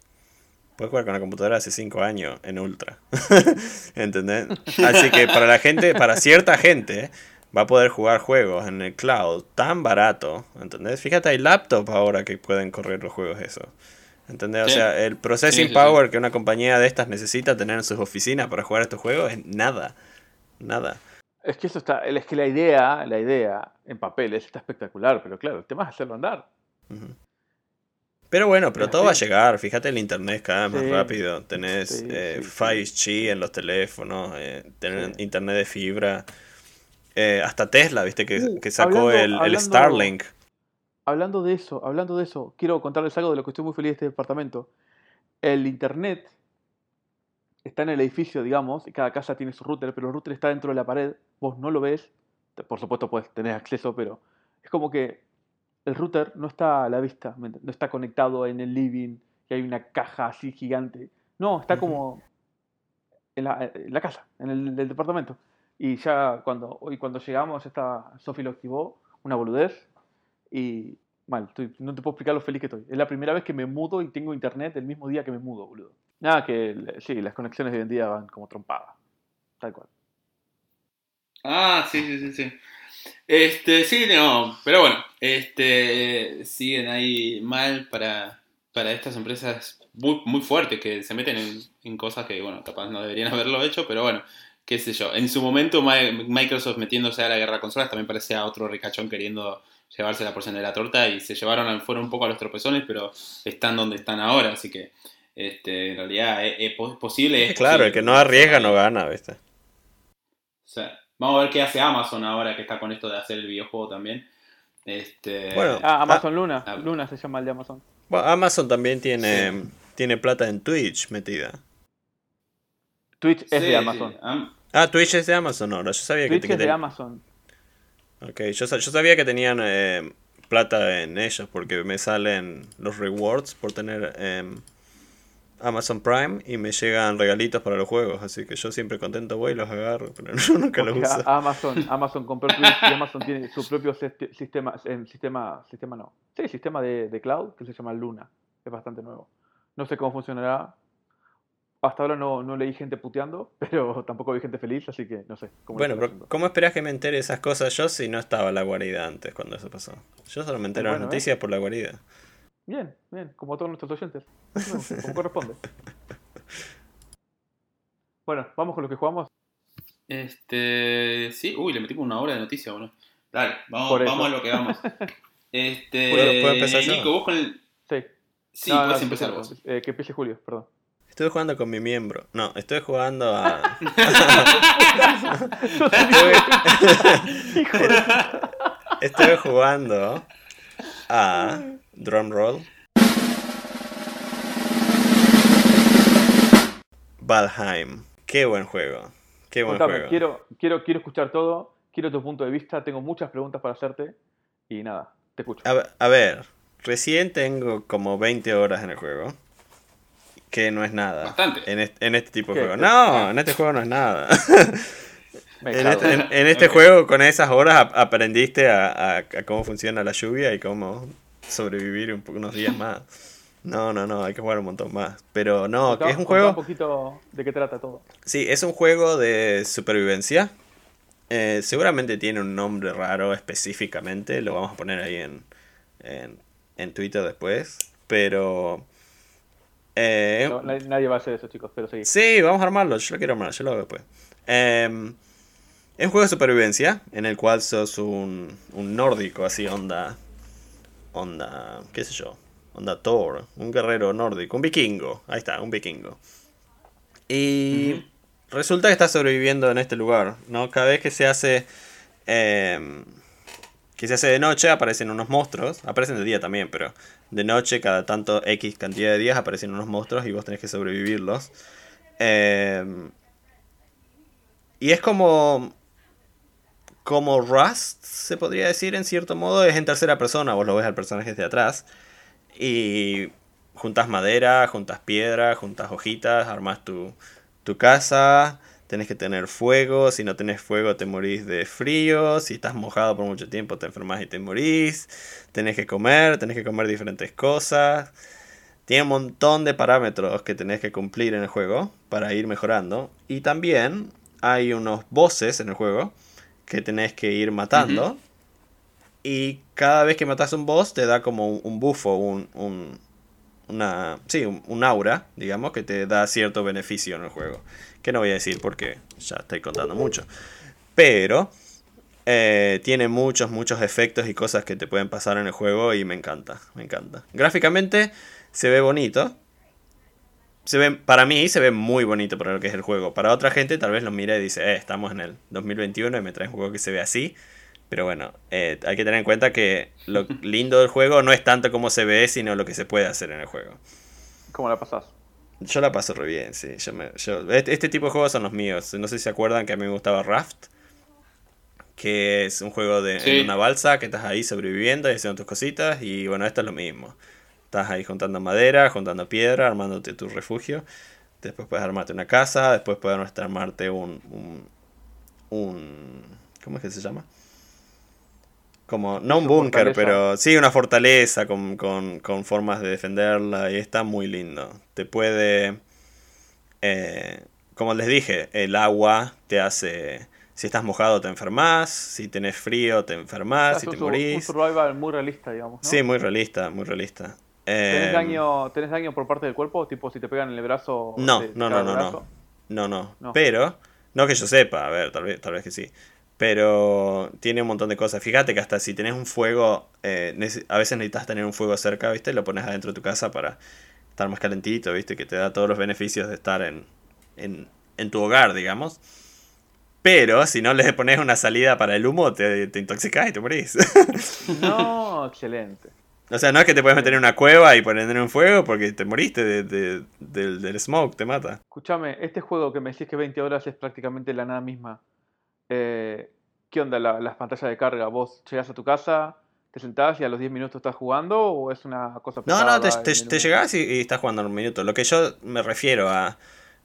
Puedes jugar con la computadora hace 5 años en ultra. ¿Entendés? Así que para la gente, para cierta gente, va a poder jugar juegos en el cloud tan barato. ¿Entendés? Fíjate, hay laptops ahora que pueden correr los juegos eso. ¿Entendés? O sea, el processing Sí, sí, power que una compañía de estas necesita tener en sus oficinas para jugar estos juegos es nada. Nada. Es que eso está, es que la idea, la idea en papeles está espectacular, pero claro, el tema es hacerlo andar. Pero bueno, pero todo va a llegar. Fíjate el internet cada vez Sí. más rápido. Tenés Sí, eh, sí, sí. 5G en los teléfonos, eh, tener Sí. internet de fibra. Eh, hasta Tesla, viste, que, que sacó hablando- el, el hablando- Starlink. Hablando de eso, hablando de eso, quiero contarles algo de lo que estoy muy feliz de este departamento. El internet está en el edificio, digamos, y cada casa tiene su router, pero el router está dentro de la pared, vos no lo ves, por supuesto puedes tener acceso, pero es como que el router no está a la vista, ¿me ent- no está conectado en el living, y hay una caja así gigante. No, está como en la, en la casa, en el, departamento. Y ya cuando, hoy cuando llegamos, ya está, Sofi lo activó, una boludez, y mal, no te puedo explicar lo feliz que estoy. Es la primera vez que me mudo y tengo internet el mismo día que me mudo, boludo. Nada, que sí, las conexiones de hoy en día van como trompadas. Tal cual. Ah, sí, sí, sí, sí. Este, sí, no, pero bueno, este, siguen ahí mal para, para estas empresas muy, muy fuertes que se meten en, en cosas que, bueno, capaz no deberían haberlo hecho, pero bueno, qué sé yo. En su momento Mi- Microsoft metiéndose a la guerra de consolas también parecía otro ricachón queriendo llevarse la porción de la torta y se llevaron, fueron un poco a los tropezones, pero están donde están ahora, así que, este, en realidad es, es pos- posible. es Claro, posible el que no arriesga no gana, ¿viste? o sea, vamos a ver qué hace Amazon ahora que está con esto de hacer el videojuego también. Este, Bueno, Ah, Amazon Luna. ah. Luna se llama el de Amazon. Bueno, Amazon también tiene, Sí. tiene plata en Twitch metida. Twitch es sí, de Amazon. Am- Ah, Twitch es de Amazon ahora. Yo sabía que, Twitch que es de ten- Amazon. Ok, yo, sa- yo sabía que tenían eh, plata en ellos porque me salen los rewards por tener em, Amazon Prime y me llegan regalitos para los juegos, así que yo siempre contento voy y los agarro, pero yo nunca los uso. Amazon, Amazon compró Twitch y Amazon tiene su propio sistema, en sistema, sistema no, sí, sistema de, de cloud que se llama Luna. Es bastante nuevo. No sé cómo funcionará. Hasta ahora no, no leí gente puteando, pero tampoco vi gente feliz, así que no sé. Cómo Bueno, pero. ¿cómo esperás que me entere de esas cosas yo si no estaba la guarida antes cuando eso pasó? Yo solo me entero de las Bueno, ¿eh? noticias por la guarida. Bien, bien, como todos nuestros oyentes. Bueno, como corresponde. Bueno, vamos con lo que jugamos. Este, sí, uy, le metimos una hora de noticia, bueno. Dale, vamos, vamos a lo que vamos. Este, ¿Puedo- puedo empezar yo? Nico, vos con el... Sí. Sí, No, puedes empezar vos. eh, que empiece Julio, perdón. Estuve jugando con mi miembro. No, estoy jugando a. Estoy jugando a Drumroll. Valheim. Qué buen juego. Qué buen Contame, juego. quiero, quiero, quiero escuchar todo, quiero tu punto de vista, tengo muchas preguntas para hacerte y nada, te escucho. A, ver- a ver, recién tengo como 20 horas en el juego. Que no es nada. Bastante. En este, en este tipo de ¿Qué? juego. No, en este juego no es nada. Me En este, en- en este juego, con esas horas, ap- aprendiste a, a- a cómo funciona la lluvia y cómo sobrevivir un unos días más. No, no, no, hay que jugar un montón más. Pero no, que es un juego. un poquito de qué trata todo. Sí, es un juego de supervivencia. Eh, seguramente tiene un nombre raro específicamente. Lo vamos a poner ahí en, en, en Twitter después. Pero. Eh, No, nadie, va a hacer eso, chicos, pero sí. Sí, vamos a armarlo. Yo lo quiero armar, yo lo hago después. Em, es un juego de supervivencia en el cual sos un, un nórdico, así, onda. Onda. ¿Qué sé yo? Onda Thor. Un guerrero nórdico. Un vikingo. Ahí está, un vikingo. Y. Resulta que estás sobreviviendo en este lugar, ¿no? Cada vez que se hace. em, que se hace de noche aparecen unos monstruos. Aparecen de día también, pero de noche, cada tanto X cantidad de días, aparecen unos monstruos y vos tenés que sobrevivirlos. Em, y es como. Como Rust, se podría decir en cierto modo, es en tercera persona, vos lo ves al personaje de atrás. Y juntas madera, juntas piedra, juntas hojitas, armas tu, tu casa, tenés que tener fuego, si no tenés fuego te morís de frío, si estás mojado por mucho tiempo te enfermas y te morís, tenés que comer, tenés que comer diferentes cosas. Tiene un montón de parámetros que tenés que cumplir en el juego para ir mejorando. Y también hay unos bosses en el juego que tenés que ir matando. Y cada vez que matas un boss te da como un, bufo, un, un, una, sí, un, aura, digamos, que te da cierto beneficio en el juego. Que no voy a decir porque ya estoy contando mucho. Pero eh, tiene muchos, muchos efectos y cosas que te pueden pasar en el juego y me encanta, me encanta. Gráficamente se ve bonito, se ve, para mí se ve muy bonito para lo que es el juego. Para otra gente tal vez lo mire y dice, eh, estamos en el 2021 y me traes un juego que se ve así. Pero bueno, eh, hay que tener en cuenta que lo lindo del juego no es tanto como se ve, sino lo que se puede hacer en el juego. ¿Cómo la pasas? Yo la paso re bien, sí. Este, este, tipo de juegos son los míos. No sé si se acuerdan que a mí me gustaba Raft. Que es un juego de una balsa que estás ahí sobreviviendo y haciendo tus cositas. Y bueno, esto es lo mismo. Estás ahí juntando madera, juntando piedra, armándote tu refugio. Después puedes armarte una casa. Después puedes armarte un, un, un. ¿Cómo es que se llama? Como, no un búnker, pero sí una fortaleza con, con, con, formas de defenderla. Y está muy lindo. Te puede. Eh, como les dije, el agua te hace. Si estás mojado te enfermas, si tenés frío te enfermas, si te morís. Un survival muy realista, digamos. Sí, muy realista, muy realista. ¿Tenés, em, daño, ¿Tenés daño por parte del cuerpo? Tipo, si te pegan en el brazo. No, no, no, no, no, no, no. Pero, no que yo sepa, a ver, tal vez, tal vez que sí. Pero tiene un montón de cosas. Fíjate que hasta si tenés un fuego, eh, a veces necesitas tener un fuego cerca, ¿viste? Lo pones adentro de tu casa para estar más calentito, ¿viste? Que te da todos los beneficios de estar en, en, en tu hogar, digamos. Pero si no le pones una salida para el humo, te, te intoxicás y te morís. No, excelente. O sea, no es que te puedes meter en una cueva y poner un fuego porque te moriste de, del, smoke, te mata. Escúchame, este juego que me decís que 20 horas es prácticamente la nada misma. Eh, ¿Qué onda las pantallas de carga? ¿Vos llegás a tu casa, te sentás y a los 10 minutos estás jugando o es una cosa No, no, te, te, llegás y, estás jugando en un minuto. Lo que yo me refiero a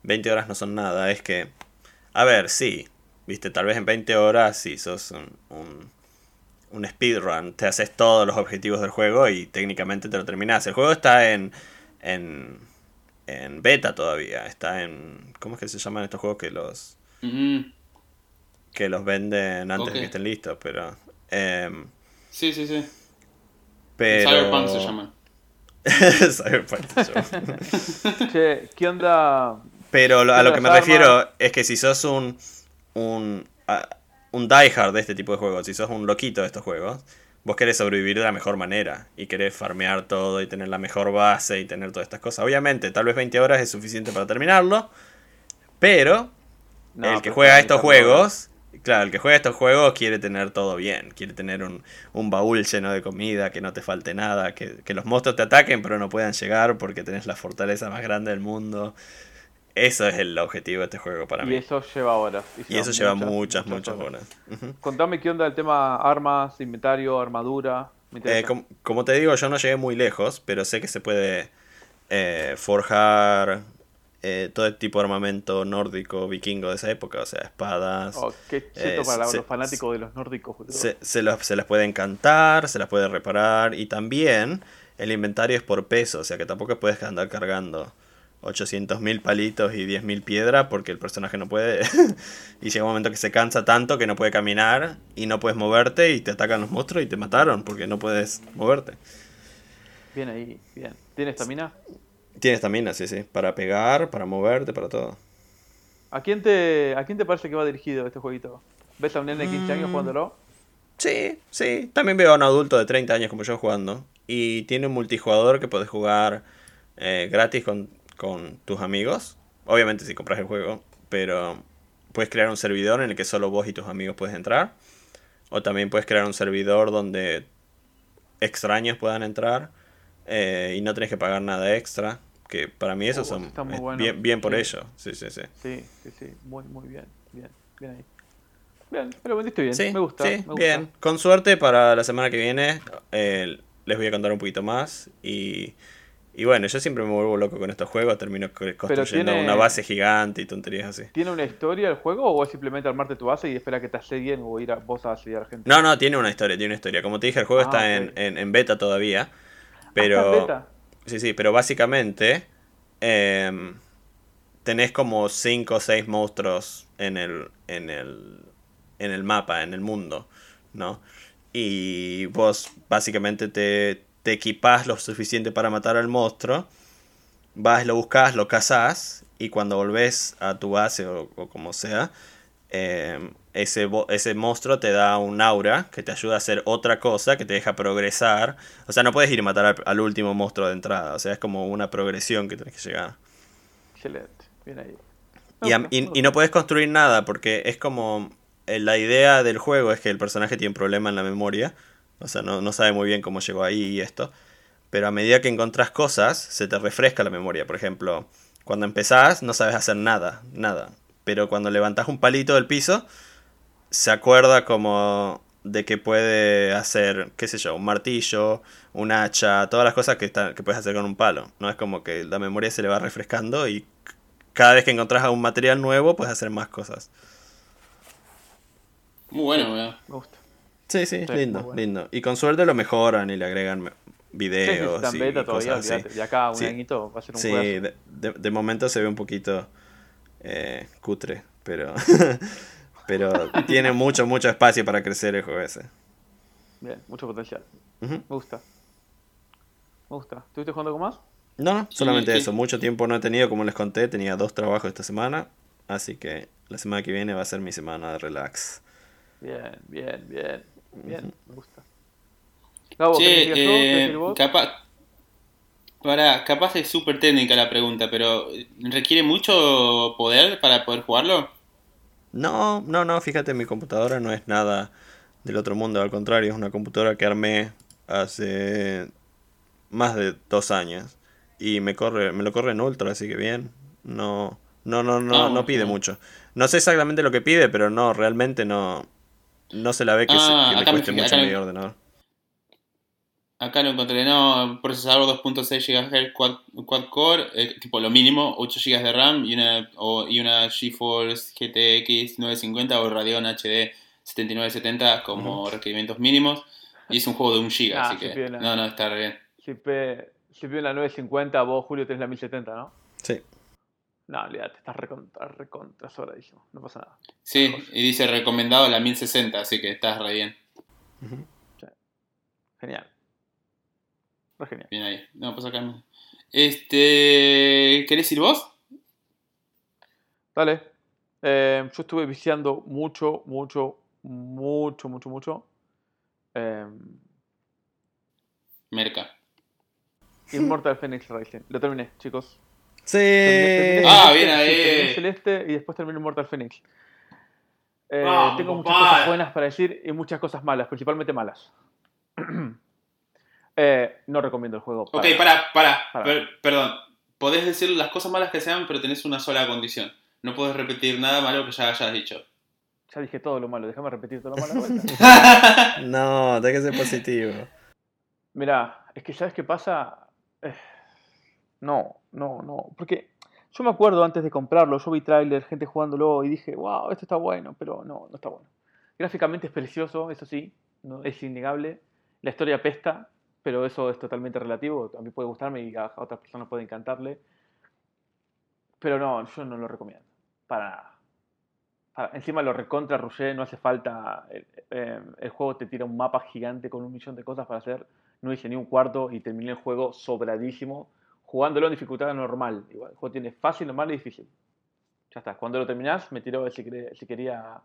20 horas no son nada es que, a ver, sí, viste, tal vez en 20 horas sí sos un un speedrun. Te haces todos los objetivos del juego y técnicamente te lo terminas. El juego está en, en, en beta todavía. Está en. ¿Cómo es que se llaman estos juegos que los. Que los venden antes de que estén listos, pero. Em, sí, sí, sí. Pero... Cyberpunk se llama. Cyberpunk se llama. ¿qué onda? Pero a lo que me refiero es que si sos un. un un diehard de este tipo de juegos, si sos un loquito de estos juegos, vos querés sobrevivir de la mejor manera y querés farmear todo y tener la mejor base y tener todas estas cosas. Obviamente, tal vez 20 horas es suficiente para terminarlo, pero el que juega estos juegos, claro, el que juega estos juegos quiere tener todo bien, quiere tener un, un baúl lleno de comida, que no te falte nada, que, que los monstruos te ataquen pero no puedan llegar porque tenés la fortaleza más grande del mundo. Eso es el objetivo de este juego para mí. Y eso lleva horas. Y, eso lleva muchas, muchas, horas. Contame qué onda el tema armas, inventario, armadura. Eh, como, te digo, yo no llegué muy lejos, pero sé que se puede eh, forjar eh, todo tipo de armamento nórdico, vikingo de esa época, o sea, espadas. Oh, qué cheto para los fanáticos de los nórdicos. Se, se, se las puede encantar, se las puede reparar y también el inventario es por peso, o sea que tampoco puedes andar cargando 800.000 palitos y 10.000 piedras porque el personaje no puede. y llega un momento que se cansa tanto que no puede caminar y no puedes moverte y te atacan los monstruos y te mataron porque no puedes moverte. Bien ahí, bien. ¿Tiene estamina? Tiene estamina, sí, sí. Para pegar, para moverte, para todo. ¿A quién te, a quién te parece que va dirigido este jueguito? ¿Ves a un nene de 15 años mm. jugándolo? Sí, sí. También veo a un adulto de 30 años como yo jugando. Y tiene un multijugador que puedes jugar eh, gratis con con tus amigos. Obviamente si compras el juego, pero puedes crear un servidor en el que solo vos y tus amigos puedes entrar. O también puedes crear un servidor donde extraños puedan entrar eh, y no tenés que pagar nada extra. Que para mí esos Uh, son muy bueno. bien, bien por Sí. ello. Sí, sí, sí. Sí, sí, sí. Muy, muy bien. Bien, bien ahí. Bien, pero vendiste bien. Sí, me gusta. sí, me gusta. bien. Con suerte para la semana que viene eh, les voy a contar un poquito más y, y bueno, yo siempre me vuelvo loco con estos juegos, termino co- construyendo tiene- una base gigante y tonterías así. ¿Tiene una historia el juego o es simplemente armarte tu base y esperar que te asedien o ir a vos a asediar gente? No, no, tiene una historia, tiene una historia. Como te dije, el juego Ah, está en, en, en beta todavía, Ah, ¿está en pero... beta? Sí, sí, pero básicamente em, tenés como 5 o 6 monstruos en el, en, el, en el mapa, en el mundo, ¿no? Y vos básicamente te, te equipás lo suficiente para matar al monstruo, vas, lo buscas, lo cazás, y cuando volvés a tu base o, o como sea, em, ese, ese monstruo te da un aura que te ayuda a hacer otra cosa, que te deja progresar. O sea, no puedes ir y matar al, al último monstruo de entrada. O sea, es como una progresión que tenés que llegar. Excelente. Bien ahí. Y, a- no puedes construir nada porque es como... eh, La idea del juego es que el personaje tiene un problema en la memoria. O sea, no, no sabe muy bien cómo llegó ahí y esto. Pero a medida que encontrás cosas, se te refresca la memoria. Por ejemplo, cuando empezás no sabes hacer nada, nada. Pero cuando levantás un palito del piso, se acuerda como de que puede hacer, qué sé yo, un martillo, un hacha, todas las cosas que, están- que puedes hacer con un palo. No es como que la memoria se le va refrescando y cada vez que encontrás un material nuevo puedes hacer más cosas. Muy bueno, weón. Me gusta. Sí, sí, Sí, lindo, bueno. lindo. Y con suerte lo mejoran y le agregan me- Sí, sí, videos está y beta todavía, cosas así. olvídate. De acá a un Sí. añito va a ser un Sí, juegazo. de, de- de momento se ve un poquito eh, cutre, pero pero tiene mucho, mucho espacio para crecer el juego ese. Bien, mucho potencial. Me gusta. Me gusta. ¿Estuviste jugando con más? No, no, solamente sí. eso. Mucho tiempo no he tenido, como les conté, tenía dos trabajos esta semana, así que la semana que viene va a ser mi semana de relax. Bien, bien, bien. Bien, me gusta. ¿Qué eh, capaz, para, capaz es súper técnica la pregunta, pero ¿requiere mucho poder para poder jugarlo? No, no, no, fíjate, mi computadora no es nada del otro mundo, al contrario, es una computadora que armé hace más de dos años y me corre, me lo corre en ultra, así que bien. No, no, no, no, Ah, no pide mucho. No sé exactamente lo que pide, pero no, realmente no, no se la ve que, se- Ah, que le cueste fijé, mucho mi ordenador. Acá lo encontré, no, procesador 2.6 GHz quad, quad core, eh, tipo lo mínimo, 8 GB de RAM y una, o- y una GeForce GTX 950 o Radeon HD 7970 como requerimientos mínimos. Y es un juego de 1 GB, Ah, así sí, que piola. no, no, está re bien. Si pe- si pido la 950, vos, Julio, tenés la 1070, ¿no? Sí. No, olvídate, estás recontra, recontra sobradísimo. No pasa nada. Sí, y dice recomendado la 1060, así que estás re bien. Ujú. Genial. Genial. Bien ahí. No, pues acá no. Este. ¿Querés ir vos? Dale. Eh, yo estuve viciando mucho, mucho, mucho, mucho, mucho. Eh, Merca. Immortal Phoenix Rising. Lo terminé, chicos. Sí. Terminé- terminé Ah, bien sí, ahí. terminé Celeste y después terminé Immortal Phoenix. Eh, Vamos, tengo muchas cosas buenas para decir y muchas cosas malas, principalmente malas. Eh, no recomiendo el juego. Ok, para- para, para. Para. per- perdón. Podés decir las cosas malas que sean, pero tenés una sola condición. No podés repetir nada malo que ya hayas dicho. Ya dije todo lo malo, déjame repetir todo lo malo. No, tiene que ser positivo. Mira, es que ¿sabes qué pasa? Eh, no, no, no. Porque yo me acuerdo antes de comprarlo, yo vi tráiler, gente jugándolo y dije, wow, esto está bueno, pero no, no está bueno. Gráficamente es precioso, eso sí, no, es innegable. La historia pesta, pero eso es totalmente relativo. A mí puede gustarme y a otras personas puede encantarle. Pero no, yo no lo recomiendo. Para nada. Para- encima lo recontra rushé, no hace falta. El, eh, el juego te tira un mapa gigante con un millón de cosas para hacer. No hice ni un cuarto y terminé el juego sobradísimo. Jugándolo en dificultad normal. Igual, el juego tiene fácil, normal y difícil. Ya está. Cuando lo terminás, me tiró si, quería- si quería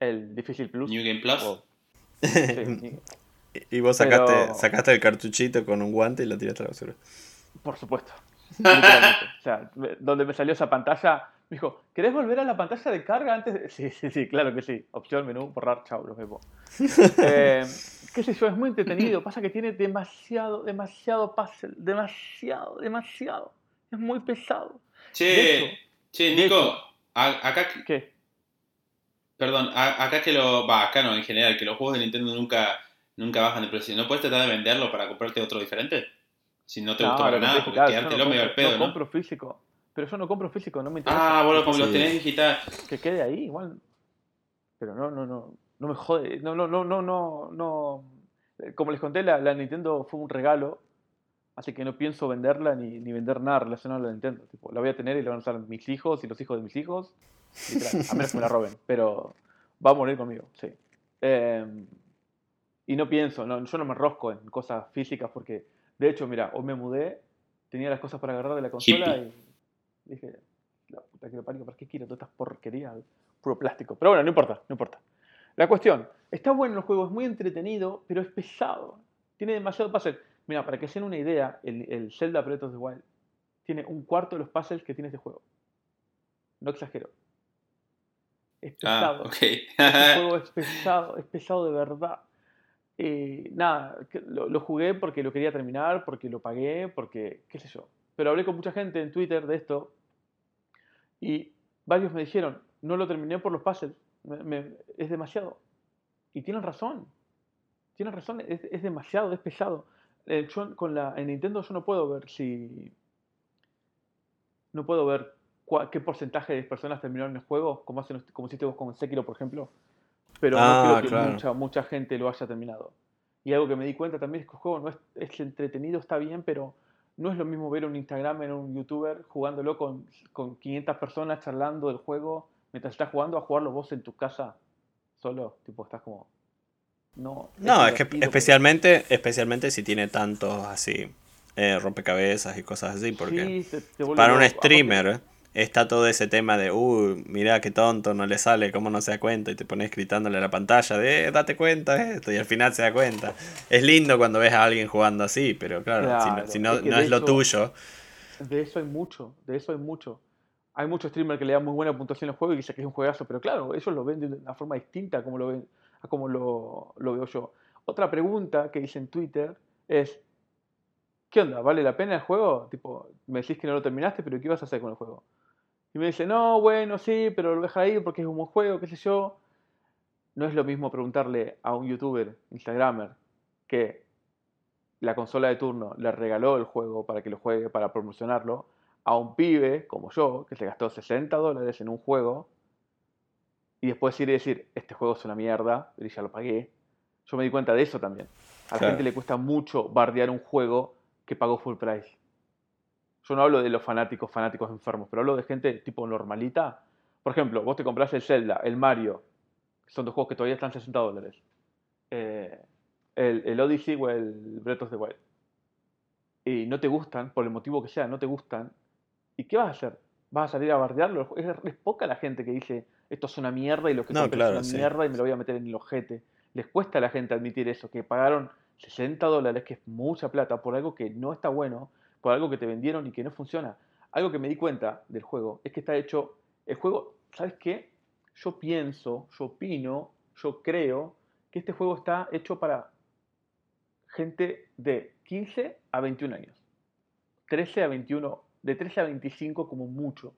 el difícil plus. New Game Plus. o- sí, Y vos sacaste, Pero- sacaste el cartuchito con un guante y lo tiraste a la basura. Por supuesto. Literalmente. O sea, me- donde me salió esa pantalla, me dijo, ¿querés volver a la pantalla de carga antes? de-?" Sí, sí, sí, claro que sí. Opción, menú, borrar, chao, los vemos. Eh, qué sé yo, es muy entretenido. Pasa que tiene demasiado, demasiado puzzle. Demasiado, demasiado. Es muy pesado. Che, che, Nico, acá... ¿Qué? Perdón, acá que lo... Va, acá no, en general, que los juegos de Nintendo nunca, nunca bajan de precio. ¿No puedes tratar de venderlo para comprarte otro diferente? Si no te gustó para nada, porque quedártelo no medio al pedo, no ¿no? compro físico. Pero yo no compro físico, no me interesa. Ah, bueno, como los tenés digital. Que quede ahí, igual. Pero no, no, no. No me jode. No, no, no, no, no. no. Como les conté, la, la Nintendo fue un regalo. Así que no pienso venderla ni, ni vender nada relacionado a la Nintendo. Tipo, la voy a tener y la van a usar mis hijos y los hijos de mis hijos. Literal, a menos que me la roben. Pero va a morir conmigo, sí. Eh, y no pienso, no, yo no me rosco en cosas físicas porque, de hecho, mira, hoy me mudé, tenía las cosas para agarrar de la consola y dije, la puta que lo parió, ¿para qué quiero todas estas porquerías? Puro plástico. Pero bueno, no importa, no importa. La cuestión, está bueno el juego, es muy entretenido, pero es pesado. Tiene demasiado puzzle. Mira, para que se den una idea, el, el Zelda Breath of the Wild tiene un cuarto de los puzzles que tiene este juego. No exagero. Es ah, pesado. este juego es pesado, es pesado de verdad. Eh, nada, lo, lo, jugué porque lo quería terminar, porque lo pagué, porque qué sé yo. Pero hablé con mucha gente en Twitter de esto y varios me dijeron, no lo terminé por los puzzles, me, me, es demasiado. Y tienen razón, tienen razón, es, es demasiado, es pesado. Eh, yo con la, en Nintendo yo no puedo ver si... No puedo ver cuál, qué porcentaje de personas terminaron el juego, como, hacen, como hiciste vos con Sekiro, por ejemplo. Pero ah, no creo que claro. mucha, mucha gente lo haya terminado. Y algo que me di cuenta también es que el juego no es, es entretenido, está bien, pero no es lo mismo ver un Instagram en un youtuber jugándolo con, con 500 personas charlando del juego mientras estás jugando a jugarlo vos en tu casa solo. Tipo, estás como. No, no es, que especialmente, especialmente si tiene tantos así eh, rompecabezas y cosas así, porque sí, te, te para un streamer aparte, está todo ese tema de, uh, mira qué tonto, no le sale, cómo no se da cuenta, y te pones gritándole a la pantalla de, eh, date cuenta de esto, y al final se da cuenta. Es lindo cuando ves a alguien jugando así, pero claro, claro si no, si no es, que no es eso, lo tuyo. De eso hay mucho, de eso hay mucho. Hay muchos streamers que le dan muy buena puntuación al juego y dicen que es un juegazo, pero claro, ellos lo ven de una forma distinta a como lo, ven, a como lo, lo veo yo. Otra pregunta que hice en Twitter es, ¿qué onda? ¿Vale la pena el juego? Tipo, me decís que no lo terminaste, pero ¿qué ibas a hacer con el juego? Y me dice, no, bueno, sí, pero lo deja ahí porque es un buen juego, qué sé yo. No es lo mismo preguntarle a un youtuber, instagramer, que la consola de turno le regaló el juego para que lo juegue, para promocionarlo, a un pibe como yo, que se gastó 60 dólares en un juego, y después ir y decir, este juego es una mierda, y ya lo pagué. Yo me di cuenta de eso también. A la claro. gente le cuesta mucho bardear un juego que pagó full price. Yo no hablo de los fanáticos, fanáticos enfermos, pero hablo de gente tipo normalita. Por ejemplo, vos te compras el Zelda, el Mario, son dos juegos que todavía están 60 dólares. Eh, el, el, Odyssey o el Breath of the Wild. Y no te gustan, por el motivo que sea, no te gustan. ¿Y qué vas a hacer? ¿Vas a salir a bardearlo? Es, es poca la gente que dice esto es una mierda y lo que no, claro, es una sí. mierda y me lo voy a meter en el ojete. Les cuesta a la gente admitir eso, que pagaron 60 dólares, que es mucha plata, por algo que no está bueno, por algo que te vendieron y que no funciona. Algo que me di cuenta del juego es que está hecho, el juego, ¿sabes qué? Yo pienso, yo opino, yo creo que este juego está hecho para gente de 15 a 21 años. 13 a 21, de 13 a 25 como mucho.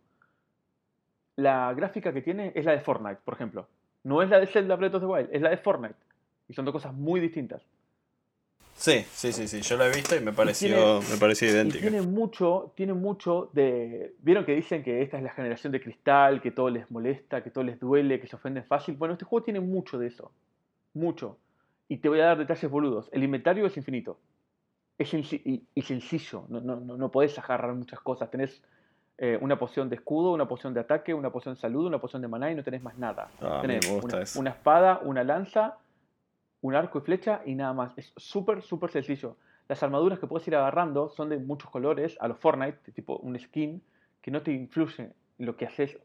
La gráfica que tiene es la de Fortnite, por ejemplo. No es la de Zelda Breath of the Wild, es la de Fortnite. Y son dos cosas muy distintas. Sí, sí, sí, sí, yo lo he visto y me pareció, y tiene, me pareció idéntico. tiene mucho, tiene mucho de. Vieron que dicen que esta es la generación de cristal, que todo les molesta, que todo les duele, que se ofenden fácil. Bueno, este juego tiene mucho de eso. Mucho. Y te voy a dar detalles boludos. El inventario es infinito. Es y, y, sencillo. No, no, no podés agarrar muchas cosas. Tenés eh, una poción de escudo, una poción de ataque, una poción de salud, una poción de maná y no tenés más nada. Ah, tenés me gusta una, eso. una espada, una lanza, un arco y flecha y nada más. Es súper, súper sencillo. Las armaduras que puedes ir agarrando son de muchos colores, a los Fortnite, tipo un skin, que no te influye en lo que haces.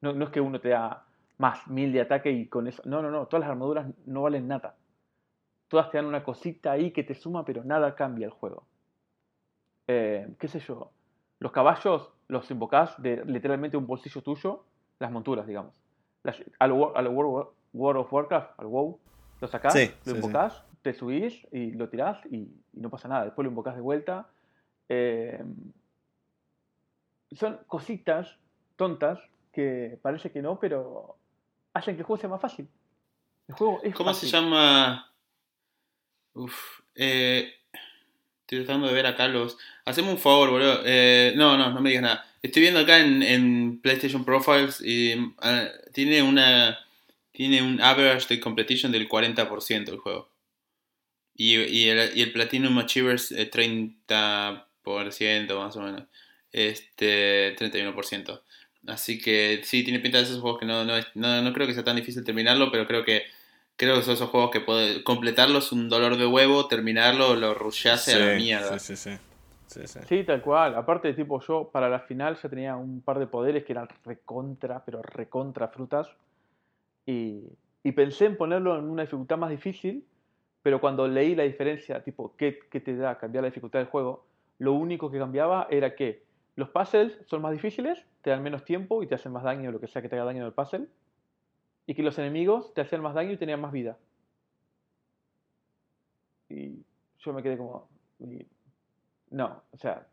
No, no, es que uno te da más mil de ataque y con eso. No, no, no. Todas las armaduras no valen nada. Todas te dan una cosita ahí que te suma, pero nada cambia el juego. Eh, ¿Qué sé yo? Los caballos los invocás de literalmente un bolsillo tuyo, las monturas, digamos. Las, al, al World, World of Warcraft, al WoW, lo sacás, sí, lo sí, invocás, sí. te subís y lo tirás y, y, no pasa nada. Después lo invocás de vuelta. Eh, son cositas tontas que parece que no, pero hacen que el juego sea más fácil. El juego es ¿Cómo se llama? Uf, eh, estoy tratando de ver acá los. Hacemos un favor, boludo. Eh, no, no, no me digas nada. Estoy viendo acá en, en PlayStation Profiles y tiene una. Tiene un average de completion del 40% el juego. Y, y, el, y el Platinum Achievers eh, 30% más o menos. Este, 31%. Así que sí, tiene pinta de esos juegos que no, no, es- no, no creo que sea tan difícil terminarlo, pero creo que creo que son esos juegos que puede, completarlo es un dolor de huevo, terminarlo lo rushase a la mierda. sí, sí, sí. Sí, sí. Sí, tal cual. Aparte, tipo, yo para la final ya tenía un par de poderes que eran recontra, pero recontra frutas. Y, y pensé en ponerlo en una dificultad más difícil, pero cuando leí la diferencia, tipo, ¿qué, qué te da cambiar la dificultad del juego? Lo único que cambiaba era que los puzzles son más difíciles, te dan menos tiempo y te hacen más daño, lo que sea que te haga daño en el puzzle. Y que los enemigos te hacían más daño y tenían más vida. Y yo me quedé como... y- no, o sea,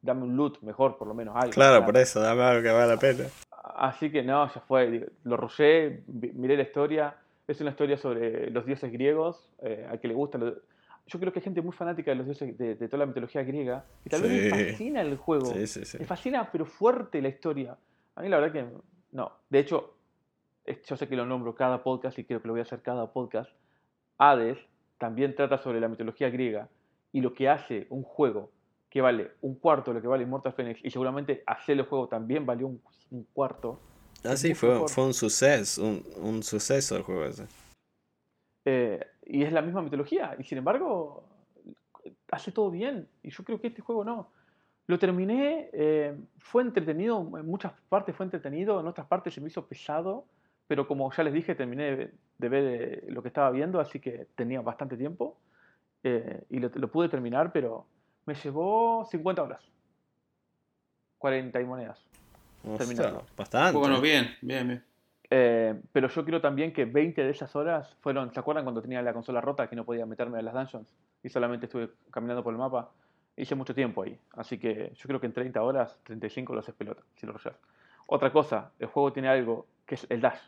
dame un loot mejor, por lo menos algo. Claro, por eso, dame algo que vale la pena. Así que no, ya fue. Lo rushé, miré la historia. Es una historia sobre los dioses griegos, eh, al que le gusta. lo- Yo creo que hay gente muy fanática de los dioses, de, de toda la mitología griega. Y tal vez Sí. le fascina el juego. Sí, sí, fascina, pero fuerte la historia. A mí la verdad que no. De hecho, yo sé que lo nombro cada podcast y creo que lo voy a hacer cada podcast. Hades también trata sobre la mitología griega y lo que hace un juego que vale un cuarto de lo que vale Immortal Phoenix y seguramente hacer el juego también valió un, un cuarto. Ah, sí, fue, mejor. fue un suceso, un, un suceso el juego ese. Eh, y es la misma mitología. Y sin embargo, hace todo bien. Y yo creo que este juego no. Lo terminé, eh, fue entretenido, en muchas partes fue entretenido, en otras partes se me hizo pesado, pero como ya les dije, terminé de, de ver eh, lo que estaba viendo, así que tenía bastante tiempo. eh, y lo, lo pude terminar, pero me llevó 50 horas. 40 y monedas. Ostras, Terminarlo. bastante. Bueno, bien, bien, bien. Eh, pero yo quiero también que 20 de esas horas fueron, ¿se acuerdan cuando tenía la consola rota que no podía meterme a las dungeons? Y solamente estuve caminando por el mapa. Hice mucho tiempo ahí. Así que yo creo que en 30 horas, 35 lo haces pelota, si lo rollas. Otra cosa, el juego tiene algo que es el dash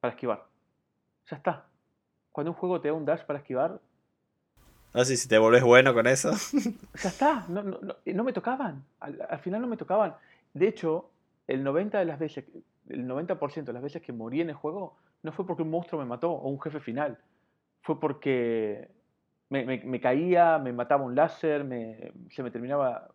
para esquivar. Ya está. Cuando un juego te da un dash para esquivar, Ah, sí, si te volvés bueno con eso. ya está. No, no, no, no me tocaban. Al, al final no me tocaban. De hecho, el 90% de las veces, el 90% de las veces que morí en el juego no fue porque un monstruo me mató o un jefe final. Fue porque me, me- me caía, me mataba un láser, me, se me terminaba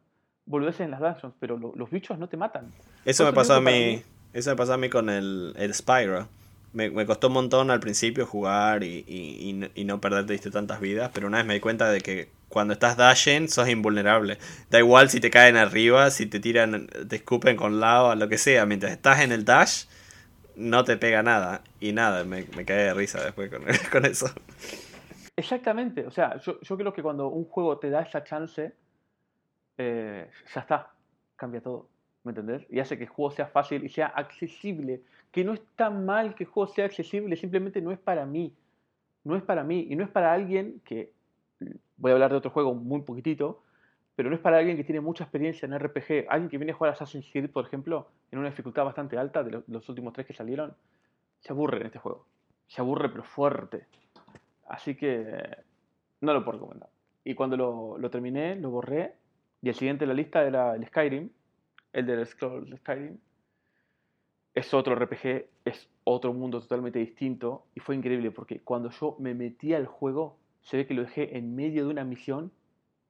volverse en las dungeons, pero lo- los bichos no te matan. Eso me pasó a mí. mí- Eso me pasó a mí con el, el Spyro. Me, me costó un montón al principio jugar y, y- y no- perderte tantas vidas, pero una vez me di cuenta de que cuando estás dashing sos invulnerable. Da igual si te caen arriba, si te tiran, te escupen con lava, lo que sea. Mientras estás en el dash, no te pega nada. Y nada, me, me caí de risa después con, con eso. Exactamente, o sea, yo, yo creo que cuando un juego te da esa chance, eh, ya está, cambia todo, ¿me entendés? Y hace que el juego sea fácil y sea accesible, que no está mal que el juego sea accesible, simplemente no es para mí, no es para mí, y no es para alguien que, voy a hablar de otro juego muy poquitito, pero no es para alguien que tiene mucha experiencia en RPG, alguien que viene a jugar Assassin's Creed, por ejemplo, en una dificultad bastante alta, de lo- los últimos tres que salieron, se aburre en este juego, se aburre pero fuerte. Así que no lo puedo recomendar. Y cuando lo, lo terminé, lo borré. Y el siguiente en la lista era el Skyrim. El del Scrolls Skyrim. Es otro RPG, es otro mundo totalmente distinto. Y fue increíble porque cuando yo me metí al juego, se ve que lo dejé en medio de una misión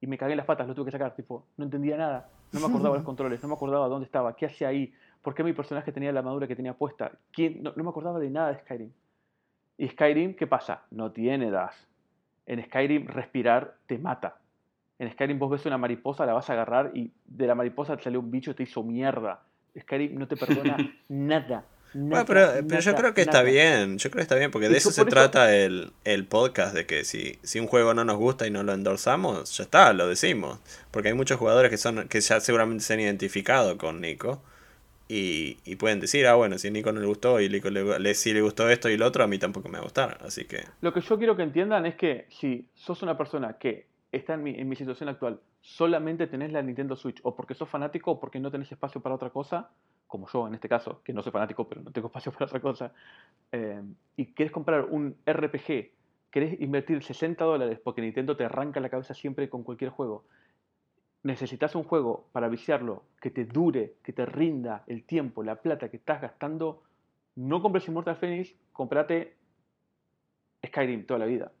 y me cagué en las patas, lo tuve que sacar. Tipo, no entendía nada. No me acordaba los controles, no me acordaba dónde estaba, qué hacía ahí, por qué mi personaje tenía la armadura que tenía puesta. ¿Quién? No, no me acordaba de nada de Skyrim. Y Skyrim, ¿qué pasa? No tiene dash. En Skyrim respirar te mata. En Skyrim vos ves una mariposa, la vas a agarrar y de la mariposa te salió un bicho y te hizo mierda. Skyrim no te perdona nada. Bueno, nada, pero, yo creo que está bien, yo creo que está bien, porque de eso se eso- trata el, el podcast, de que si, si un juego no nos gusta y no lo endorsamos, ya está, lo decimos. Porque hay muchos jugadores que son que ya seguramente se han identificado con Nico y, y pueden decir, ah, bueno, si a Nico no le gustó y Nico le, le- si le gustó esto y lo otro, a mí tampoco me va a gustar. Así que, Lo que yo quiero que entiendan es que si sos una persona que está en mi, en mi situación actual. Solamente tenés la Nintendo Switch, o porque sos fanático, o porque no tenés espacio para otra cosa, como yo en este caso, que no soy fanático, pero no tengo espacio para otra cosa, eh, y querés comprar un RPG, querés invertir 60 dólares porque Nintendo te arranca la cabeza siempre con cualquier juego, necesitas un juego para viciarlo que te dure, que te rinda el tiempo, la plata que estás gastando, no compres Immortal Phoenix, comprate Skyrim toda la vida.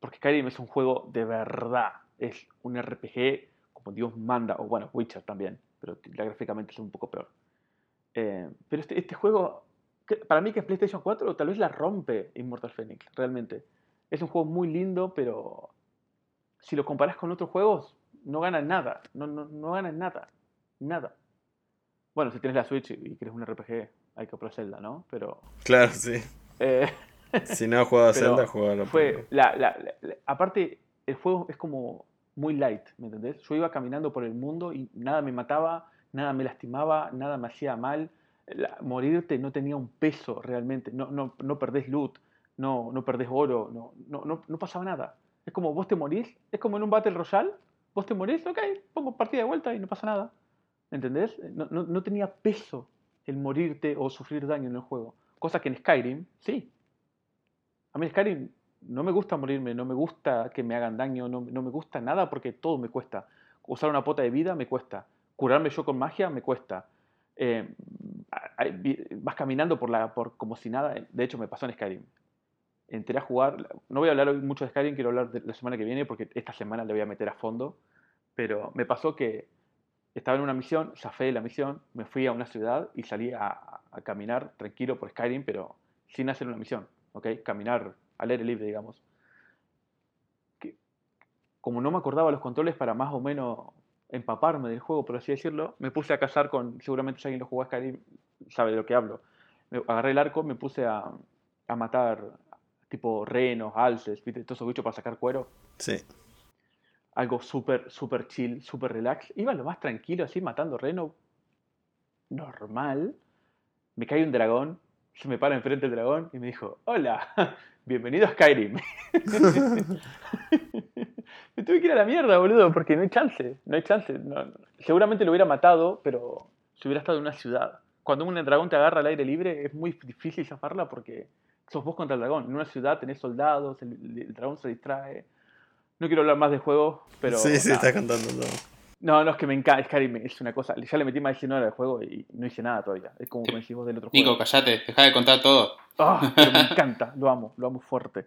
Porque Skyrim es un juego de verdad, es un RPG como Dios manda, o bueno, Witcher también, pero gráficamente es un poco peor. Eh, pero este, este juego, para mí que es PlayStation 4, tal vez la rompe Immortal Phoenix, realmente. Es un juego muy lindo, pero si lo comparas con otros juegos, no ganas nada. No, no, no ganas nada. Nada. Bueno, si tienes la Switch y quieres un RPG, hay que comprar Zelda, ¿no? Pero. Claro, sí. Eh, si no has jugado a Zelda, juega fue la, la, Aparte, el juego es como muy light, ¿me entendés? Yo iba caminando por el mundo y nada me mataba, nada me lastimaba, nada me hacía mal. morirte no tenía un peso realmente. No, no, no perdés loot, no, no perdés oro, no, no, no, no pasaba nada. Es como vos te morís, es como en un Battle Royale vos te morís, ok, pongo partida de vuelta y no pasa nada. ¿Entendés? No, tenía peso el morirte o sufrir daño en el juego. Cosa que en Skyrim, sí. A mí Skyrim no me gusta morirme, no me gusta que me hagan daño, no, me gusta nada porque todo me cuesta. Usar una pota de vida me cuesta. Curarme yo con magia me cuesta. Eh, vas caminando por la, por como si nada. De hecho, me pasó en Skyrim entré a jugar. No voy a hablar mucho de Skyrim, quiero hablar de la semana que viene porque esta semana le voy a meter a fondo. Pero me pasó que estaba en una misión, zafé la misión, me fui a una ciudad y salí a, caminar tranquilo por Skyrim, pero sin hacer una misión, ¿ok? Caminar al aire libre, digamos. como no me acordaba los controles para más o menos empaparme del juego, por así decirlo, me puse a cazar con, seguramente si alguien lo jugó a Skyrim sabe de lo que hablo. Me agarré el arco, me puse a, a matar tipo renos, alces, ¿viste? Todos esos bichos para sacar cuero. Sí. Algo súper, súper chill, súper relax. Iba lo más tranquilo, así, matando reno. Normal. Me cae un dragón, se me para enfrente el dragón y me dijo, hola, bienvenido a Skyrim. me tuve que ir a la mierda, boludo, porque no hay chance, no hay chance. seguramente lo hubiera matado, pero si hubiera estado en una ciudad. Cuando un dragón te agarra al aire libre es muy difícil zafarla porque sos vos contra el dragón. En una ciudad tenés soldados, el, dragón se distrae. No quiero hablar más de juego, pero. Sí, sí, está contando todo. No, no, es que me encanta. Skyrim es una cosa. Ya le metí más de 100 horas de juego y no hice nada todavía. Es como me decís vos del otro juego. Nico, callate, deja de contar todo. Pero me encanta, lo amo, lo amo fuerte.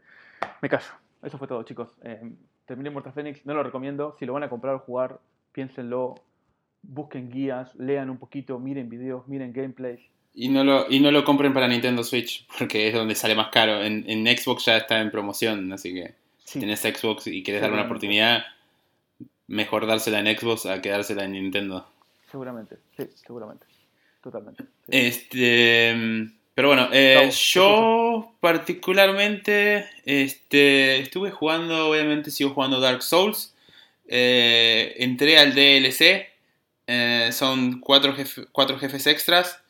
Me callo. Eso fue todo, chicos. Eh, terminé Mortal Phoenix, no lo recomiendo. Si lo van a comprar o jugar, piénsenlo. Busquen guías, lean un poquito, miren videos, miren gameplays y no, lo, y no lo compren para Nintendo Switch, porque es donde sale más caro. En, en Xbox ya está en promoción, así que si tienes Xbox y quieres darle una oportunidad, mejor dársela en Xbox a quedársela en Nintendo. Seguramente, sí, seguramente. Totalmente. Este, pero bueno, eh, yo particularmente este, estuve jugando, obviamente sigo jugando Dark Souls. Eh, entré al DLC. Eh, son cuatro, cuatro jefes extras.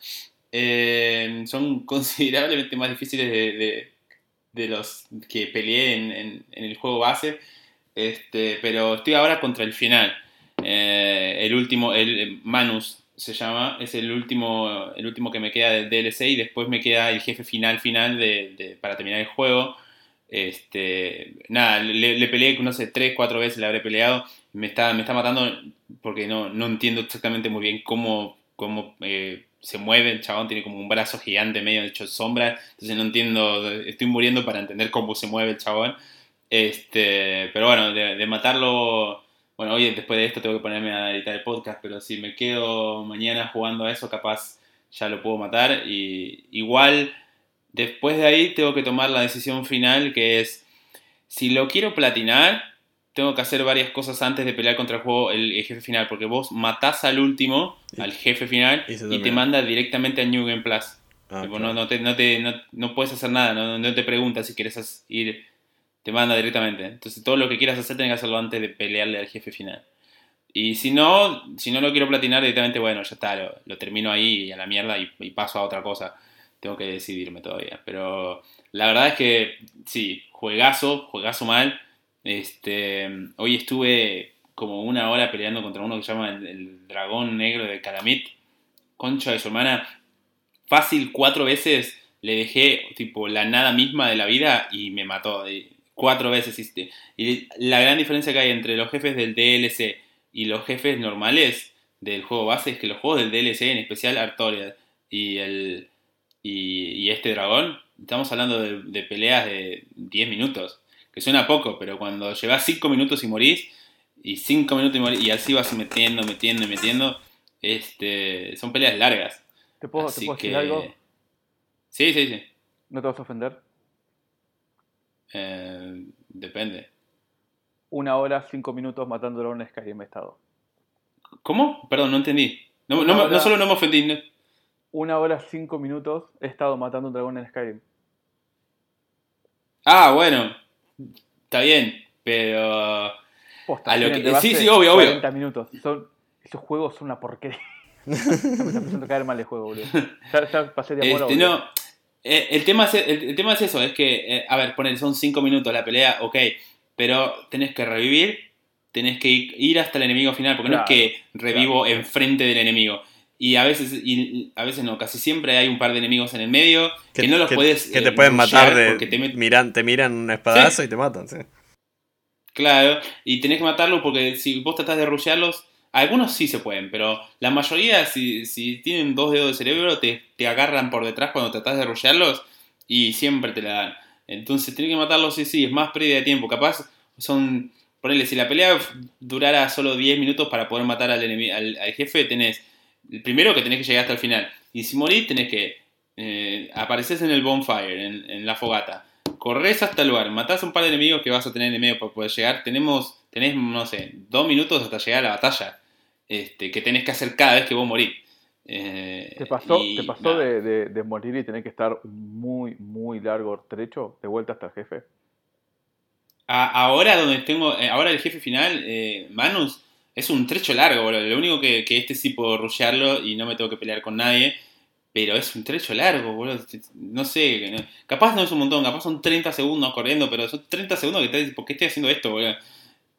Son considerablemente más difíciles de, de, los que peleé en, en, el juego base. Este, pero estoy ahora contra el final. Eh, el último, el Manus se llama, es el último, el último que me queda del DLC y después me queda el jefe final final de, para terminar el juego. Este, nada, le, peleé, no sé, tres, cuatro veces le habré peleado. Me está, me está matando porque no, no entiendo exactamente muy bien cómo, cómo eh, se mueve, el chabón tiene como un brazo gigante medio hecho de sombra, entonces no entiendo, estoy muriendo para entender cómo se mueve el chabón. Este, pero bueno, de, matarlo, bueno, hoy después de esto tengo que ponerme a editar el podcast, pero si me quedo mañana jugando a eso, capaz ya lo puedo matar. Y igual, después de ahí tengo que tomar la decisión final, que es, si lo quiero platinar, tengo que hacer varias cosas antes de pelear contra el juego, el, jefe final, porque vos matás al último, al jefe final, y, te manda directamente a New Game Plus. Ah, no, no, te, no, te, no, puedes hacer nada, no, te pregunta si quieres ir, te manda directamente. Entonces todo lo que quieras hacer tenés que hacerlo antes de pelearle al jefe final. Y si no, si no lo quiero platinar directamente, bueno, ya está, lo, termino ahí y a la mierda y, paso a otra cosa. Tengo que decidirme todavía. Pero la verdad es que sí, juegazo, juegazo mal Este, hoy estuve como una hora peleando contra uno que se llama el, dragón negro de Calamit. Concha de su hermana. Fácil cuatro veces le dejé tipo la nada misma de la vida y me mató. Cuatro veces. hiciste. Y la gran diferencia que hay entre los jefes del DLC y los jefes normales del juego base es que los juegos del DLC, en especial Artoria y el y, y este dragón, estamos hablando de, de peleas de 10 minutos. Que suena poco, pero cuando llevas 5 minutos y morís, y 5 minutos y morís, y así vas metiendo, metiendo y metiendo, este, son peleas largas. ¿Te puedo, ¿te puedo decir que- algo? Sí, sí, sí. ¿No te vas a ofender? Eh, depende. Una hora, cinco minutos matándolo en Skyrim he estado. ¿Cómo? Perdón, no entendí. No, solo no me ofendí. no- Una hora, cinco minutos he estado matando un dragón en Skyrim. Ah, bueno. Está bien, pero... Posta, A lo que- sí, sí, obvio, obvio. 40 minutos. Son, esos juegos son una porquería. me está empezando a caer mal el juego, boludo. Ya, ya pasé de amor a Este, odio. no, eh, el, tema es, el, el tema es eso, es que, eh, a ver, poner, son 5 minutos la pelea, ok, pero tenés que revivir, tenés que ir, hasta el enemigo final, porque no es que revivo enfrente del enemigo. Y a veces, y a veces no, casi siempre hay un par de enemigos en el medio que, no los puedes que eh, te pueden matar de te met- miran, te miran un espadazo y te matan, sí. Claro, y tenés que matarlos porque si vos tratás de rushearlos, algunos sí se pueden, pero la mayoría, si, si tienen dos dedos de cerebro, te, te agarran por detrás cuando tratás de rushearlos y siempre te la dan. Entonces, tenés que matarlos, sí, sí, es más pérdida de tiempo. Capaz son, ponele, si la pelea durara solo 10 minutos para poder matar al, enemi- al, jefe, tenés, el primero que tenés que llegar hasta el final. Y si morís, tenés que eh, apareces en el bonfire, en, en la fogata corres hasta el lugar, matás a un par de enemigos que vas a tener en medio para poder llegar. Tenemos, tenés, no sé, dos minutos hasta llegar a la batalla. Este, que tenés que hacer cada vez que vos morís. Eh, ¿Te pasó, y ¿te pasó de, de- de morir y tener que estar un muy, muy largo trecho de vuelta hasta el jefe? A- ahora donde tengo, eh, ahora el jefe final, eh, Manus, es un trecho largo, boludo. Lo único que, que este sí puedo rushearlo y no me tengo que pelear con nadie. Pero es un trecho largo, boludo. No sé, no- capaz no es un montón, capaz son 30 segundos corriendo, pero son 30 segundos que te dices, ¿por qué estoy haciendo esto, boludo?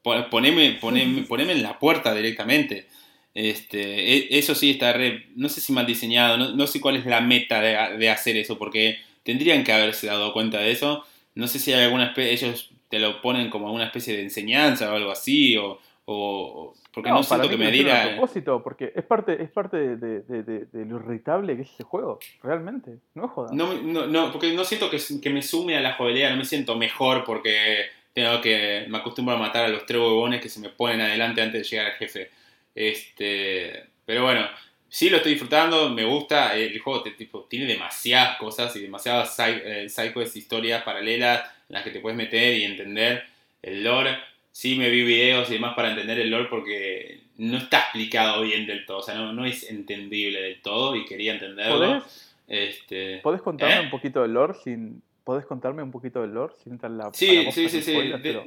Po- Poneme, poneme, poneme en la puerta directamente. Este, e- eso sí está re, no sé si mal diseñado, no, no sé cuál es la meta de, de hacer eso, porque tendrían que haberse dado cuenta de eso. No sé si hay alguna especie, ellos te lo ponen como una especie de enseñanza o algo así, o, o- porque no, siento que me hicieron a propósito, porque es parte, es parte de, lo irritable que es ese juego, realmente. No es joda. No, no, no, porque no siento que, que me sume a la jugabilidad, no me siento mejor porque tengo que, me acostumbro a matar a los tres huevones que se me ponen adelante antes de llegar al jefe. Este, pero bueno, sí lo estoy disfrutando, me gusta, el juego te- tipo, tiene demasiadas cosas y demasiadas eh, historias paralelas en las que te puedes meter y entender el lore. Sí me vi videos y demás para entender el lore porque no está explicado bien del todo, o sea, no, no es entendible del todo y quería entenderlo. ¿Podés, Este, podés contarme ¿Eh? un poquito del lore sin. ¿Podés contarme un poquito del lore sin entrar en la Sí, sí, sí, sí. spoilers, De- pero-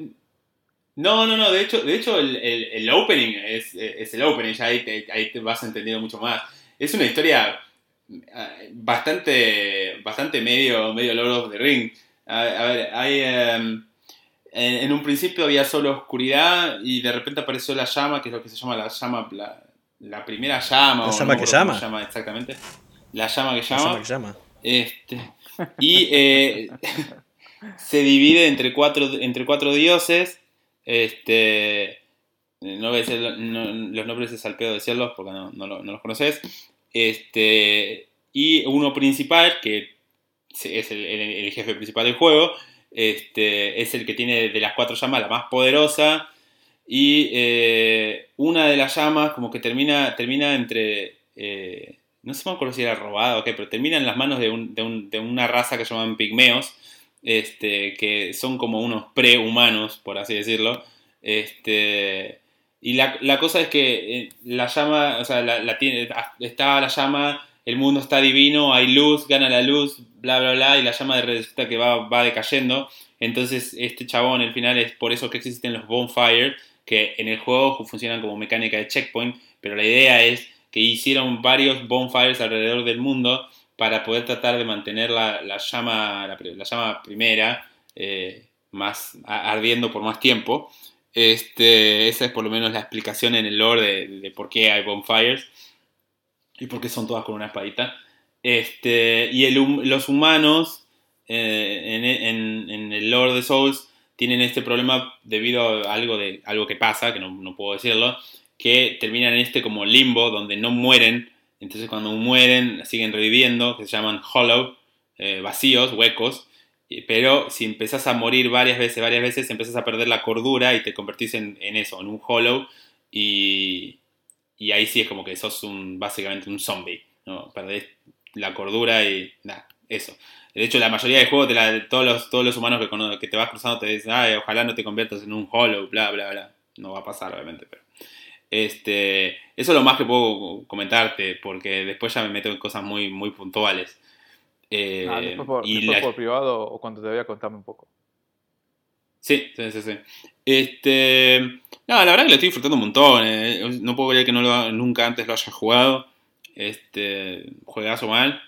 No, no, no, de hecho, de hecho el, el- el opening es, es el opening, ya ahí te, ahí te vas entendiendo mucho más. Es una historia eh, bastante, bastante medio, medio Lord of the Ring. A, a ver, hay... em, en, en un principio había solo oscuridad y de repente apareció la llama, que es lo que se llama la llama, la, la primera llama. ¿La llama que llama? llama exactamente. La llama que ¿Cómo se llama. llama que llama? Este, y eh, se divide entre cuatro, entre cuatro dioses. Este, no voy a decir los nombres es al pedo decirlos porque no, no, lo- no los conoces. Este, y uno principal, que es el, jefe principal del juego, este, es el que tiene de las cuatro llamas la más poderosa. Y eh, una de las llamas como que termina, termina entre... eh, no sé me acuerdo si era robada o qué, pero termina en las manos de, un- de un- de una raza que se llaman pigmeos, este, que son como unos prehumanos, por así decirlo. Este, y la, la cosa es que eh, la llama, o sea, la, tiene, está la llama, el mundo está divino, hay luz, gana la luz, bla, bla, bla, y la llama de resulta que va, va decayendo. Entonces, este chabón, el final, es por eso que existen los bonfires, que en el juego funcionan como mecánica de checkpoint, pero la idea es que hicieron varios bonfires alrededor del mundo para poder tratar de mantener la, la llama, la, llama primera eh, más ardiendo por más tiempo. Este, esa es por lo menos la explicación en el lore de, por qué hay bonfires y por qué son todas con una espadita. Este, y los humanos eh, en, el lore de Souls tienen este problema debido a algo, de, algo que pasa, que no, puedo decirlo, que terminan en este como limbo donde no mueren. Entonces cuando mueren siguen reviviendo, que se llaman hollow, eh, vacíos, huecos. Pero si empezás a morir varias veces, varias veces, empezás a perder la cordura y te convertís en, eso, en un hollow. Y, ahí sí es como que sos un, básicamente un zombie. ¿no? Perdés la cordura y nada, eso. De hecho, la mayoría de juegos, todos, los, todos los humanos que, que te vas cruzando te dicen, Ay, ojalá no te conviertas en un hollow, bla, bla, bla. No va a pasar, obviamente, pero... Este, eso es lo más que puedo comentarte, porque después ya me meto en cosas muy, muy puntuales. Eh, ah, después, por, y por, privado o cuando te voy a contarme un poco. Sí, sí, sí, sí. Este, no, la verdad que lo estoy disfrutando un montón. Eh. No puedo creer que no lo, nunca antes lo haya jugado. Este, juegazo mal.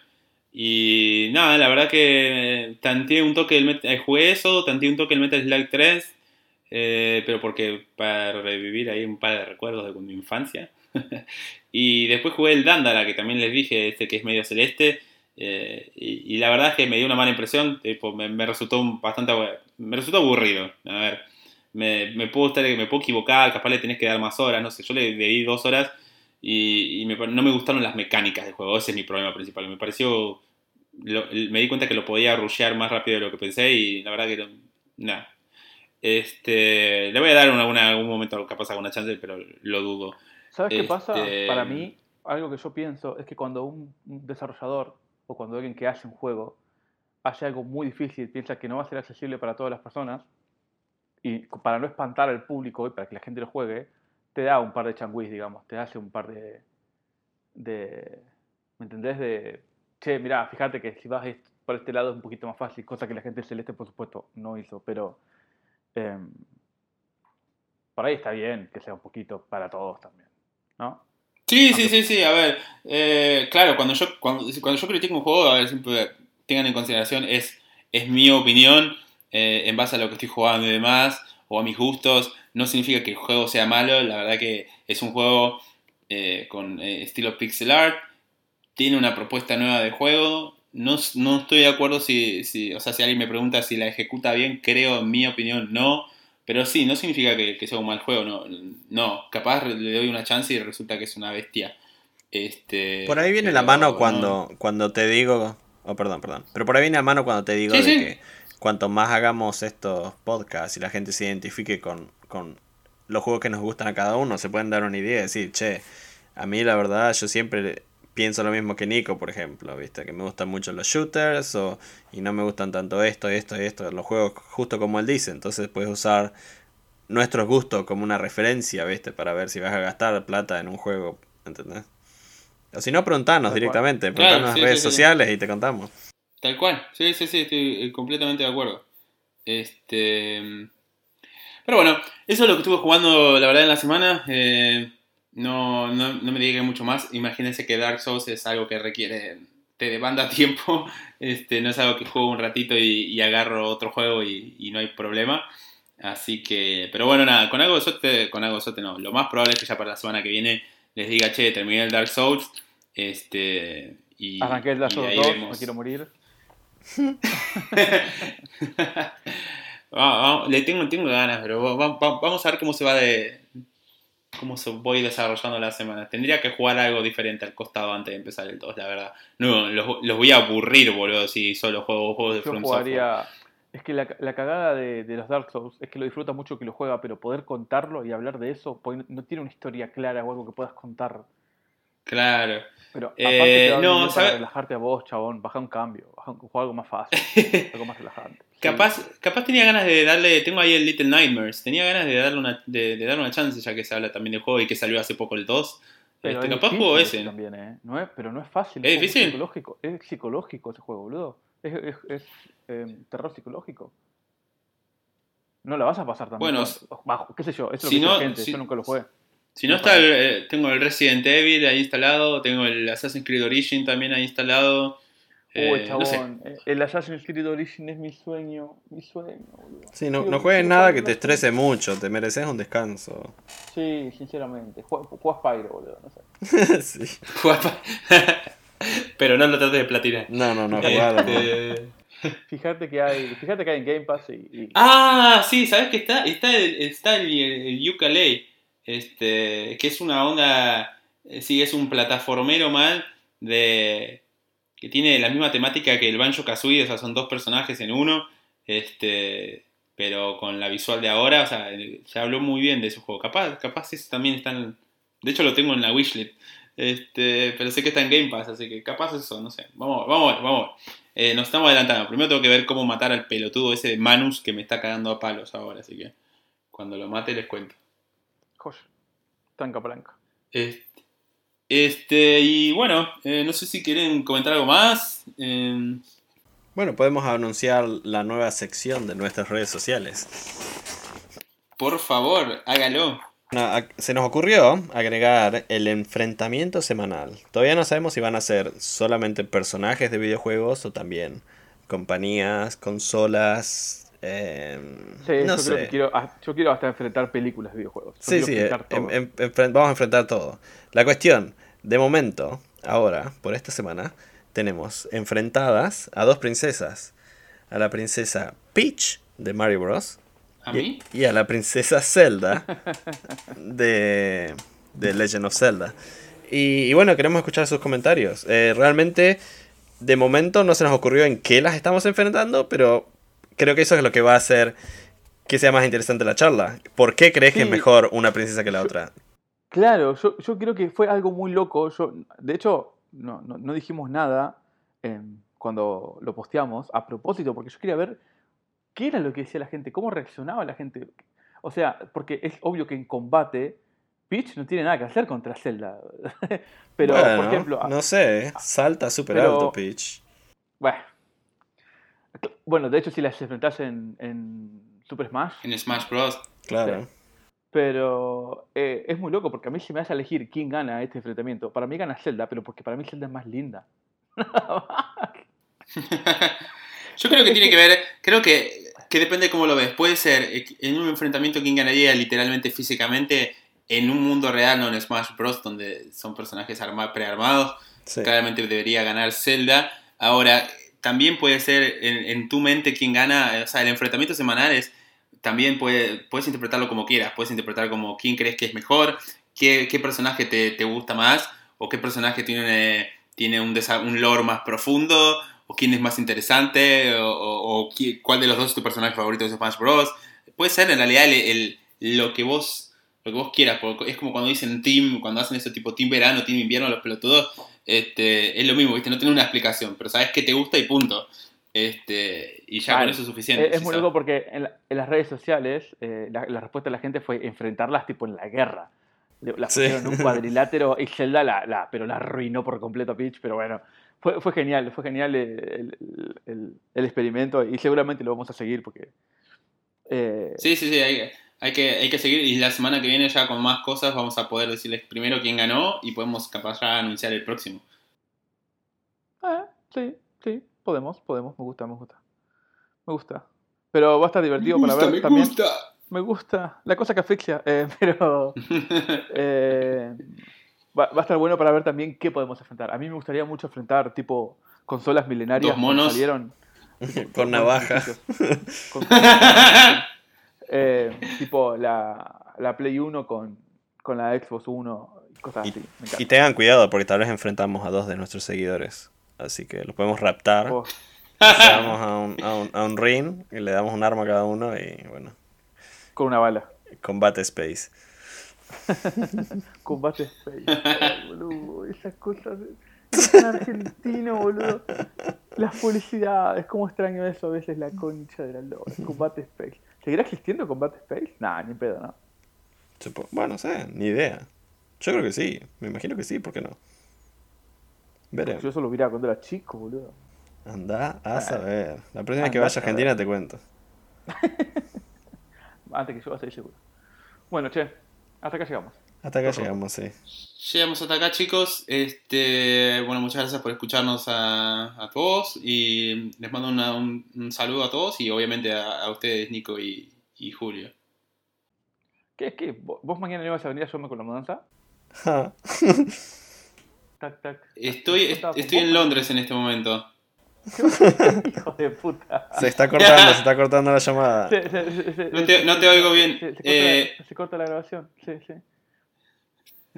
Y nada, la verdad que tanteé un toque el eh, jugué eso, tanteé un toque el Metal Slug 3, eh, pero porque para revivir ahí un par de recuerdos de mi infancia. y después jugué el Dandara, que también les dije, este que es medio celeste. Eh, y, la verdad es que me dio una mala impresión, me, resultó bastante me resultó aburrido. A ver, me, me puedo estar, me puedo equivocar, capaz le tenés que dar más horas, no sé, yo le, di dos horas y, no me gustaron las mecánicas del juego, ese es mi problema principal. Me pareció, me di cuenta que lo podía rushear más rápido de lo que pensé y la verdad que nada. Este, le voy a dar una, algún momento capaz alguna chance, pero lo dudo. ¿Sabes qué pasa? Este, Para mí, algo que yo pienso es que cuando un desarrollador o cuando alguien que hace un juego hace algo muy difícil, piensa que no va a ser accesible para todas las personas, y para no espantar al público y para que la gente lo juegue, te da un par de changuis, digamos, te hace un par de, de ¿me entendés? De, che, mira, fíjate que si vas por este lado es un poquito más fácil, cosa que la gente celeste, por supuesto, no hizo, pero em, por ahí está bien que sea un poquito para todos también, ¿no? Sí, sí, sí, sí, a ver, eh, claro, cuando yo, cuando, cuando yo critico un juego, a ver, siempre tengan en consideración, es, es mi opinión eh, en base a lo que estoy jugando y demás, o a mis gustos, no significa que el juego sea malo, la verdad que es un juego eh, con estilo pixel art, tiene una propuesta nueva de juego, no, no estoy de acuerdo si, si, o sea, si alguien me pregunta si la ejecuta bien, creo, en mi opinión, no, pero sí, no significa que, sea un mal juego, no, no, capaz le doy una chance y resulta que es una bestia. Este, por ahí viene la mano cuando, cuando te digo, oh perdón, perdón, pero por ahí viene la mano cuando te digo de que cuanto más hagamos estos podcasts y la gente se identifique con, los juegos que nos gustan a cada uno, se pueden dar una idea y decir, che, a mí la verdad yo siempre pienso lo mismo que Nico, por ejemplo, ¿viste? Que me gustan mucho los shooters o, y no me gustan tanto esto, esto y esto, los juegos justo como él dice, entonces puedes usar nuestros gustos como una referencia, ¿viste? Para ver si vas a gastar plata en un juego, ¿entendés? O si no, preguntanos directamente, preguntanos en redes sociales y te contamos. Tal cual, sí, sí, sí, estoy eh, completamente de acuerdo. Este. Pero bueno, eso es lo que estuve jugando, la verdad, en la semana. Eh, no, no, no, me diga mucho más. Imagínense que Dark Souls es algo que requiere. te demanda tiempo. Este, no es algo que juego un ratito y, agarro otro juego y, no hay problema. Así que. Pero bueno, nada, con algo de suerte, con algo de suerte no. Lo más probable es que ya para la semana que viene les diga, che, terminé el Dark Souls. Este. Y, Arranqué el Dark Souls 2, no quiero morir. le tengo, tengo ganas, pero vamos a ver cómo se va de. Cómo se voy desarrollando la semana. Tendría que jugar algo diferente al costado antes de empezar el 2, la verdad. No, los, voy a aburrir, boludo, si solo juego juegos de From jugaría... Es que la, cagada de, los Dark Souls es que lo disfruta mucho que lo juega, pero poder contarlo y hablar de eso, no tiene una historia clara o algo que puedas contar. Claro. Pero aparte eh, no, para relajarte a vos, chabón, baja un cambio, baja un, juego algo más fácil, algo más relajante. Capaz, capaz tenía ganas de darle, tengo ahí el Little Nightmares, tenía ganas de darle una, de, dar una chance ya que se habla también del juego y que salió hace poco el 2. Pero este, capaz juego ese. También, ¿eh? no es, pero no es fácil. Es, difícil. Psicológico, es psicológico ese juego, boludo. Es, es, es em, terror psicológico. No la vas a pasar también. Bueno, bajo, qué sé yo, eso es lo que no, gente, yo nunca lo jugué. Si no está, eh, tengo el Resident Evil ahí instalado, tengo el Assassin's Creed Origin también ahí instalado. Uy, Eh, no sé. chabón, eh, el Assassin's Creed Origin es mi sueño, mi sueño, boludo. Sí, no, no juegues nada que te estrese mucho, te mereces un descanso. Sí, sinceramente. Juega, Spyro, boludo, no sé. sí. Pero no lo trates de platinar. No, no, no, jugalo. no. Este, Fíjate que hay, fíjate que hay en Game Pass y, y- Ah, sí, ¿sabes qué está? Está el, está el, el este, que es una onda, eh, sí, es un plataformero mal de que tiene la misma temática que el Banjo Kazooie, o sea, son dos personajes en uno, este, pero con la visual de ahora, o sea, eh, se habló muy bien de ese juego. Capaz, capaz eso también está en, de hecho lo tengo en la wishlist, este, pero sé que está en Game Pass, así que capaz eso, no sé. Vamos, vamos a ver, vamos a ver. Eh, nos estamos adelantando. Primero tengo que ver cómo matar al pelotudo ese de Manus que me está cagando a palos ahora, así que cuando lo mate les cuento. Joder, tranca palanca. Este, este, y bueno, eh, no sé si quieren comentar algo más. Eh, Bueno, podemos anunciar la nueva sección de nuestras redes sociales. por favor, hágalo. Se nos ocurrió agregar el enfrentamiento semanal. Todavía no sabemos si van a ser solamente personajes de videojuegos o también compañías, consolas. Eh, Sí, no yo sé. creo que quiero, ah, yo quiero hasta enfrentar películas de videojuegos. Yo Sí, quiero sí, enfrentar eh, todo. em- em- vamos a enfrentar todo. La cuestión, de momento, ahora, por esta semana, tenemos enfrentadas a dos princesas. A la princesa Peach de Mario Bros. ¿A y, mí? y a la princesa Zelda de, de Legend of Zelda. Y, y bueno, queremos escuchar sus comentarios. Eh, realmente, de momento no se nos ocurrió en qué las estamos enfrentando, pero creo que eso es lo que va a hacer que sea más interesante la charla. ¿Por qué crees que es mejor una princesa que la otra? Claro, yo, yo creo que fue algo muy loco. Yo, de hecho, no, no, no dijimos nada em, cuando lo posteamos a propósito, porque yo quería ver qué era lo que decía la gente, cómo reaccionaba la gente. O sea, porque es obvio que en combate Peach no tiene nada que hacer contra Zelda. Pero, Bueno, por ejemplo, no sé, salta súper alto Peach. bueno, bueno, de hecho, si las enfrentas en, en Super Smash, En Smash Bros. Claro. Sí. Pero eh, es muy loco porque a mí si me hace elegir quién gana este enfrentamiento, para mí gana Zelda, pero porque para mí Zelda es más linda. Yo creo que tiene que ver, creo que, que depende de cómo lo ves. Puede ser eh, en un enfrentamiento quien ganaría literalmente físicamente en un mundo real, no en Smash Bros, donde son personajes arma- prearmados. Sí. Claramente debería ganar Zelda. Ahora, también puede ser en, en tu mente quien gana, o sea, el enfrentamiento semanal es, también puede, puedes interpretarlo como quieras, puedes interpretar como quién crees que es mejor, qué, qué personaje te, te gusta más, o qué personaje tiene, tiene un, un lore más profundo, o quién es más interesante, o, o- o cuál de los dos es tu personaje favorito de Smash Bros. Puede ser en realidad el, el- lo que vos lo que vos quieras, es como cuando dicen team, cuando hacen ese tipo team verano, team invierno, los pelotudos, este, es lo mismo, ¿viste? No tiene una explicación, pero sabes que te gusta y punto. Este, y ya con eso es suficiente. Es, si muy loco porque en, la- en las redes sociales eh, la, la respuesta de la gente fue enfrentarlas tipo en la guerra. Le- La Sí. pusieron en un cuadrilátero y Zelda la, la- pero la arruinó por completo a Peach, pero bueno, fue, fue genial, fue genial el, el- el- el experimento y seguramente lo vamos a seguir porque... eh, Sí, sí, sí, hay, hay que, hay que seguir. Y la semana que viene ya con más cosas vamos a poder decirles primero quién ganó y podemos capaz ya anunciar el próximo. Ah, sí, sí, podemos, podemos, me gusta, me gusta. Me gusta. Pero va a estar divertido para ver también. Me gusta. La cosa que asfixia, eh, pero eh, va, va a estar bueno para ver también qué podemos enfrentar. A mí me gustaría mucho enfrentar tipo consolas milenarias Dos monos. que salieron. Con navaja. Con- eh, tipo la, la Play 1 con, con la Xbox 1 y cosas Y, así. Me y tengan cuidado porque tal vez enfrentamos a dos de nuestros seguidores. Así que los podemos raptar. Oh, llevamos a un, a, un, a un ring y le damos un arma a cada uno y bueno, con una bala. combate space. Combate Space. Ay, boludo, esas cosas. Es tan argentino, boludo. Las publicidades, cómo extraño eso a veces, la concha de la lora. Combate Space. ¿Seguirá existiendo Combate Space? Nah, ni pedo, ¿no? Bueno, no sé, ni idea. Yo creo que sí, me imagino que sí, ¿por qué no? Veremos. Yo solo miraba cuando era chico, boludo. Anda a saber. La próxima vez que Andá vaya a a Argentina te cuento. Antes que yo vaya seguro. Bueno, che, hasta acá llegamos. Hasta acá llegamos, sí. Llegamos hasta acá, chicos. Este, bueno, muchas gracias por escucharnos a, a todos y les mando una- un, un saludo a todos y obviamente a, a ustedes, Nico y, y Julio. ¿Qué es que vos mañana no ibas a venir a ayudarme con la mudanza? Ja. Tac, tac. Estoy, estoy en. Londres en este momento. Hijo de puta. Se está cortando, se está cortando la llamada. Se- se- se- se- No te- no te oigo bien. Se, se corta, Eh. la, se corta la grabación. Sí, sí.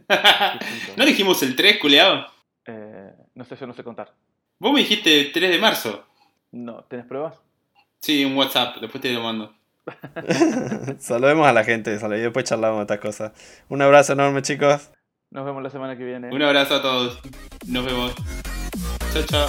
¿No dijimos el 3, culeado? Eh, no sé, yo no sé contar. Vos me dijiste 3 de marzo. No, ¿tenés pruebas? Sí, un WhatsApp, después te lo mando. Saludemos a la gente, salud, y después charlamos de estas cosas. Un abrazo enorme, chicos. Nos vemos la semana que viene. Un abrazo a todos. Nos vemos. Chao, chao.